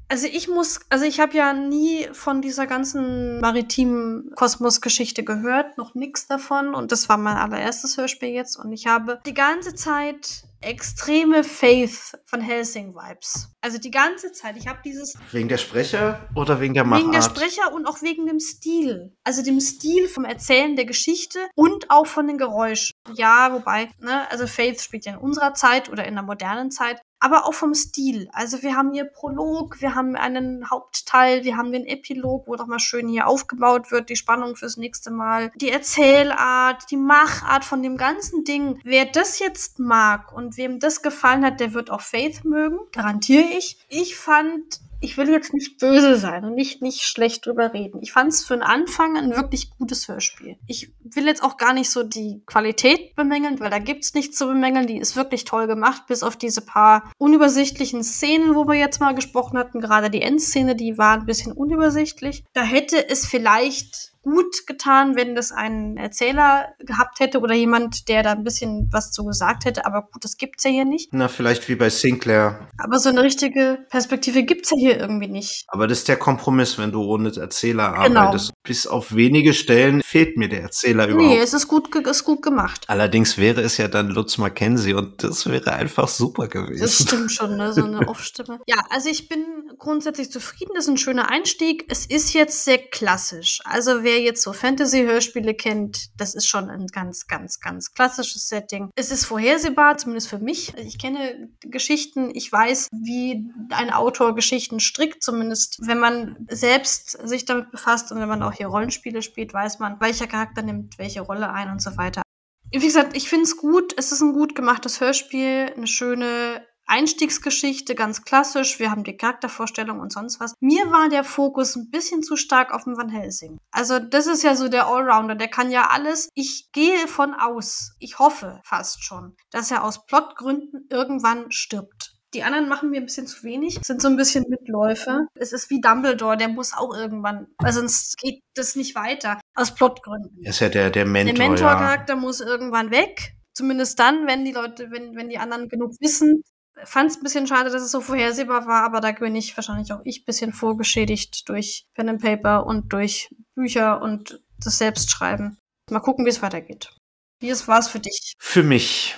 C: Also ich muss, also ich habe ja nie von dieser ganzen maritimen Kosmos-Geschichte gehört, noch nichts davon. Und das war mein allererstes Hörspiel jetzt. Und ich habe die ganze Zeit extreme Faith von Helsing-Vibes. Also die ganze Zeit. Ich habe dieses
B: Wegen der Sprecher oder wegen der Machart?
C: Wegen der Sprecher und auch wegen dem Stil. Also dem Stil vom Erzählen der Geschichte und auch von den Geräuschen. Ja, wobei, ne, also Faith spielt ja in unserer Zeit oder in der modernen Zeit. Aber auch vom Stil. Also wir haben hier Prolog, wir haben einen Hauptteil, wir haben den Epilog, wo doch mal schön hier aufgebaut wird, die Spannung fürs nächste Mal, die Erzählart, die Machart von dem ganzen Ding. Wer das jetzt mag und wem das gefallen hat, der wird auch Faith mögen, garantiere ich. Ich fand ich will jetzt nicht böse sein und nicht, nicht schlecht drüber reden. Ich fand es für den Anfang ein wirklich gutes Hörspiel. Ich will jetzt auch gar nicht so die Qualität bemängeln, weil da gibt's nichts zu bemängeln. Die ist wirklich toll gemacht, bis auf diese paar unübersichtlichen Szenen, wo wir jetzt mal gesprochen hatten. Gerade die Endszene, die war ein bisschen unübersichtlich. Da hätte es vielleicht gut getan, wenn das ein Erzähler gehabt hätte oder jemand, der da ein bisschen was zu gesagt hätte. Aber gut, das gibt's ja hier nicht.
B: Na, vielleicht wie bei Sinclair.
C: Aber so eine richtige Perspektive gibt's ja hier irgendwie nicht.
B: Aber das ist der Kompromiss, wenn du ohne Erzähler
C: Genau.
B: arbeitest. Bis auf wenige Stellen fehlt mir der Erzähler überhaupt.
C: Nee, es ist gut, ist gut gemacht.
B: Allerdings wäre es ja dann Lutz Mackenzie und das wäre einfach super gewesen.
C: Das stimmt schon, ne? so eine Off-Stimme. Ja, also ich bin grundsätzlich zufrieden. Das ist ein schöner Einstieg. Es ist jetzt sehr klassisch. Also wer jetzt so Fantasy-Hörspiele kennt, das ist schon ein ganz, ganz, ganz klassisches Setting. Es ist vorhersehbar, zumindest für mich. Ich kenne Geschichten, ich weiß, wie ein Autor Geschichten strickt, zumindest wenn man selbst sich damit befasst und wenn man auch hier Rollenspiele spielt, weiß man, welcher Charakter nimmt welche Rolle ein und so weiter. Wie gesagt, ich finde es gut. Es ist ein gut gemachtes Hörspiel, eine schöne Einstiegsgeschichte, ganz klassisch. Wir haben die Charaktervorstellung und sonst was. Mir war der Fokus ein bisschen zu stark auf dem Van Helsing. Also das ist ja so der Allrounder, der kann ja alles. Ich gehe von aus, ich hoffe fast schon, dass er aus Plotgründen irgendwann stirbt. Die anderen machen mir ein bisschen zu wenig, sind so ein bisschen Mitläufer. Es ist wie Dumbledore, der muss auch irgendwann, weil sonst geht das nicht weiter. Aus Plotgründen.
B: Er ist ja der, der Mentor.
C: Der
B: ja.
C: Mentorcharakter muss irgendwann weg. Zumindest dann, wenn die Leute, wenn, wenn die anderen genug wissen. Fand es ein bisschen schade, dass es so vorhersehbar war, aber da bin ich wahrscheinlich auch ich ein bisschen vorgeschädigt durch Pen and Paper und durch Bücher und das Selbstschreiben. Mal gucken, wie es weitergeht. Wie es war es für dich?
B: Für mich,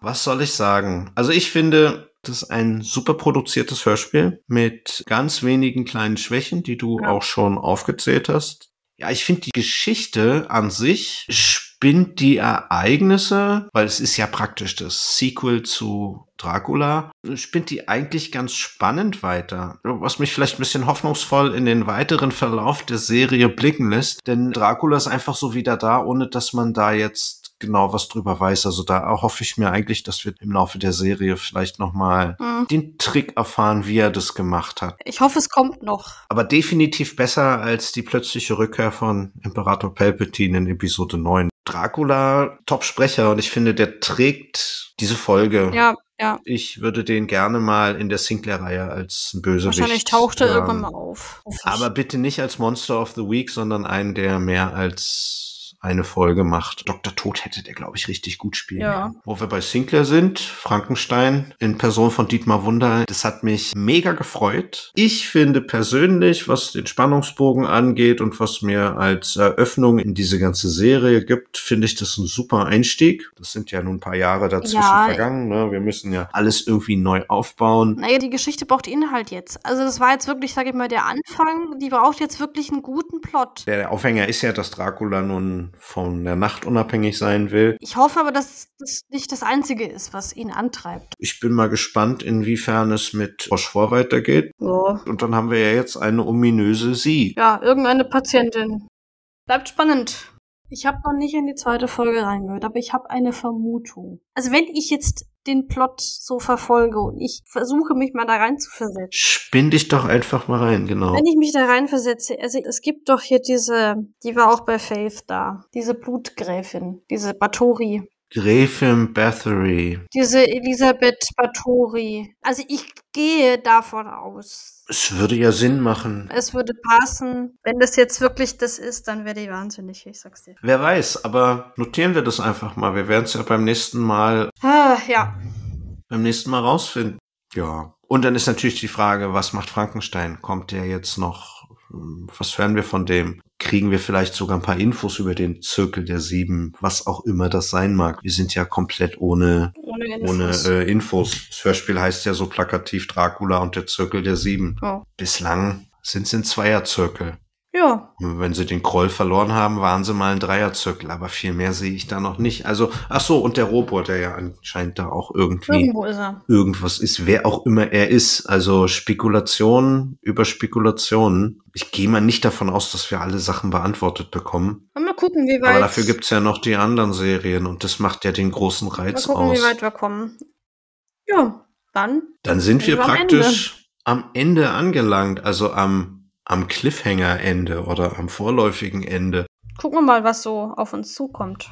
B: was soll ich sagen? Also ich finde, das ist ein super produziertes Hörspiel mit ganz wenigen kleinen Schwächen, die du
C: Ja.
B: auch schon aufgezählt hast. Ja, ich finde die Geschichte an sich spinnt die Ereignisse, weil es ist ja praktisch das Sequel zu Dracula, spinnt die eigentlich ganz spannend weiter. Was mich vielleicht ein bisschen hoffnungsvoll in den weiteren Verlauf der Serie blicken lässt, denn Dracula ist einfach so wieder da, ohne dass man da jetzt genau was drüber weiß. Also da hoffe ich mir eigentlich, dass wir im Laufe der Serie vielleicht nochmal
C: Hm.
B: den Trick erfahren, wie er das gemacht hat.
C: Ich hoffe, es kommt noch.
B: Aber definitiv besser als die plötzliche Rückkehr von Imperator Palpatine in Episode 9. Dracula, Top-Sprecher und ich finde, der trägt diese Folge.
C: Ja, ja.
B: Ich würde den gerne mal in der Sinclair-Reihe als Bösewicht.
C: Wahrscheinlich taucht er
B: hören.
C: irgendwann mal auf.
B: Aber bitte nicht als Monster of the Week, sondern einen, der mehr als eine Folge macht. Dr. Tod hätte der, glaube ich, richtig gut spielen
C: Ja.
B: können. Wo wir bei Sinclair sind, Frankenstein in Person von Dietmar Wunder, das hat mich mega gefreut. Ich finde persönlich, was den Spannungsbogen angeht und was mir als Eröffnung in diese ganze Serie gibt, finde ich das ein super Einstieg. Das sind ja nun ein paar Jahre dazwischen
C: Ja.
B: vergangen. Ne? Wir müssen ja alles irgendwie neu aufbauen.
C: Naja, die Geschichte braucht Inhalt jetzt. Also das war jetzt wirklich, sage ich mal, der Anfang. Die braucht jetzt wirklich einen guten Plot.
B: Der Aufhänger ist ja, dass Dracula nun von der Nacht unabhängig sein will.
C: Ich hoffe aber, dass das nicht das Einzige ist, was ihn antreibt.
B: Ich bin mal gespannt, inwiefern es mit Rochefort weitergeht.
C: Ja.
B: Und dann haben wir ja jetzt eine ominöse Sie.
C: Ja, irgendeine Patientin. Bleibt spannend. Ich habe noch nicht in die zweite Folge reingehört, aber ich habe eine Vermutung. Also wenn ich jetzt den Plot so verfolge und ich versuche mich mal da rein zu versetzen.
B: Spinn dich doch einfach mal rein, genau.
C: Wenn ich mich da reinversetze, also es gibt doch hier diese, die war auch bei Faith da, diese Blutgräfin, diese Bathory,
B: Gräfin Bathory.
C: diese Elisabeth Bathory. Also ich gehe davon aus.
B: Es würde ja Sinn machen.
C: Es würde passen. Wenn das jetzt wirklich das ist, dann werde ich wahnsinnig, ich sag's dir.
B: Wer weiß, aber notieren wir das einfach mal. Wir werden es ja beim nächsten Mal,
C: Ah, ja.
B: beim nächsten Mal rausfinden. Ja. Und dann ist natürlich die Frage, was macht Frankenstein? Kommt der jetzt noch? Was hören wir von dem? Kriegen wir vielleicht sogar ein paar Infos über den Zirkel der Sieben, was auch immer das sein mag. Wir sind ja komplett ohne
C: Ohne
B: ohne
C: Infos.
B: äh, Infos. Das Hörspiel heißt ja so plakativ Dracula und der Zirkel der Sieben.
C: Ja.
B: Bislang sind es ein Zweierzirkel.
C: Ja.
B: Wenn sie den Kroll verloren haben, waren sie mal ein Dreierzirkel, aber viel mehr sehe ich da noch nicht. Also, ach so, und der Roboter, der ja anscheinend da auch irgendwie
C: Irgendwo ist er.
B: irgendwas ist, wer auch immer er ist. Also Spekulationen über Spekulationen. Ich gehe mal nicht davon aus, dass wir alle Sachen beantwortet bekommen.
C: Mal gucken, wie weit.
B: Aber dafür gibt's ja noch die anderen Serien und das macht ja den großen
C: Mal
B: Reiz
C: gucken,
B: aus.
C: wie weit wir kommen. Ja, dann.
B: Dann sind wir
C: wir am
B: praktisch am Ende angelangt, also am, am Cliffhanger-Ende oder am vorläufigen Ende.
C: Gucken wir mal, was so auf uns zukommt.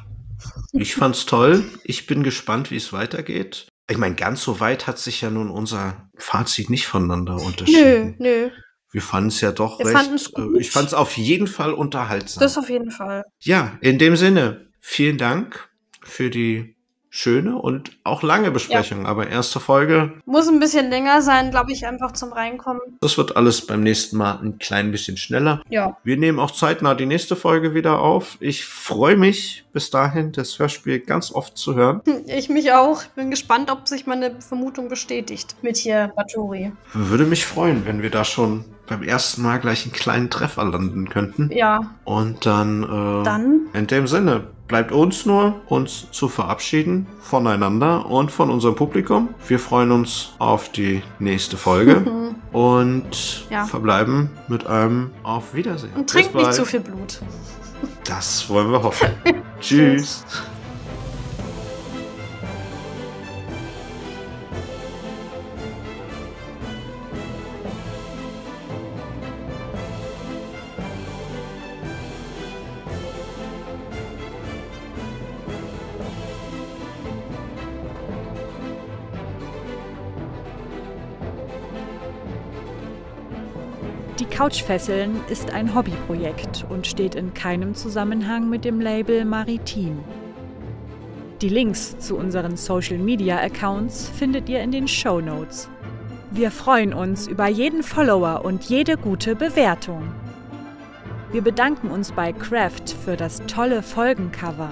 B: Ich fand's toll. Ich bin gespannt, wie es weitergeht. Ich meine, ganz so weit hat sich ja nun unser Fazit nicht voneinander
C: Nö,
B: unterschieden.
C: nö.
B: Wir fanden es ja doch
C: Wir
B: recht.
C: fanden's gut.
B: äh, Ich fand es auf jeden Fall unterhaltsam.
C: Das auf jeden Fall.
B: ja, in dem Sinne, vielen Dank für die schöne und auch lange Besprechung. Aber erste Folge,
C: Muss ein bisschen länger sein, glaube ich, einfach zum Reinkommen.
B: das wird alles beim nächsten Mal ein klein bisschen schneller.
C: Ja.
B: Wir nehmen auch zeitnah die nächste Folge wieder auf. Ich freue mich bis dahin, das Hörspiel ganz oft zu hören.
C: Ich mich auch. Bin gespannt, ob sich meine Vermutung bestätigt mit hier Baturi.
B: Würde mich freuen, wenn wir da schon beim ersten Mal gleich einen kleinen Treffer landen könnten.
C: Ja,
B: Und dann, äh,
C: dann.
B: in dem Sinne, bleibt uns nur, uns zu verabschieden voneinander und von unserem Publikum. Wir freuen uns auf die nächste Folge
C: Mhm.
B: und
C: Ja.
B: verbleiben mit einem Auf Wiedersehen.
C: Und trinkt nicht zu viel Blut.
B: Das wollen wir hoffen. Tschüss.
A: Die Couchfesseln ist ein Hobbyprojekt und steht in keinem Zusammenhang mit dem Label Maritim. Die Links zu unseren Social Media Accounts findet ihr in den Show Notes. Wir freuen uns über jeden Follower und jede gute Bewertung. Wir bedanken uns bei Kraft für das tolle Folgencover.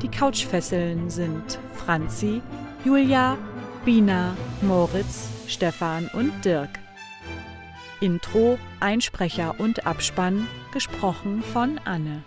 A: Die Couchfesseln sind Franzi, Julia, Bina, Moritz, Stefan und Dirk. Intro, Einsprecher und Abspann gesprochen von Anne.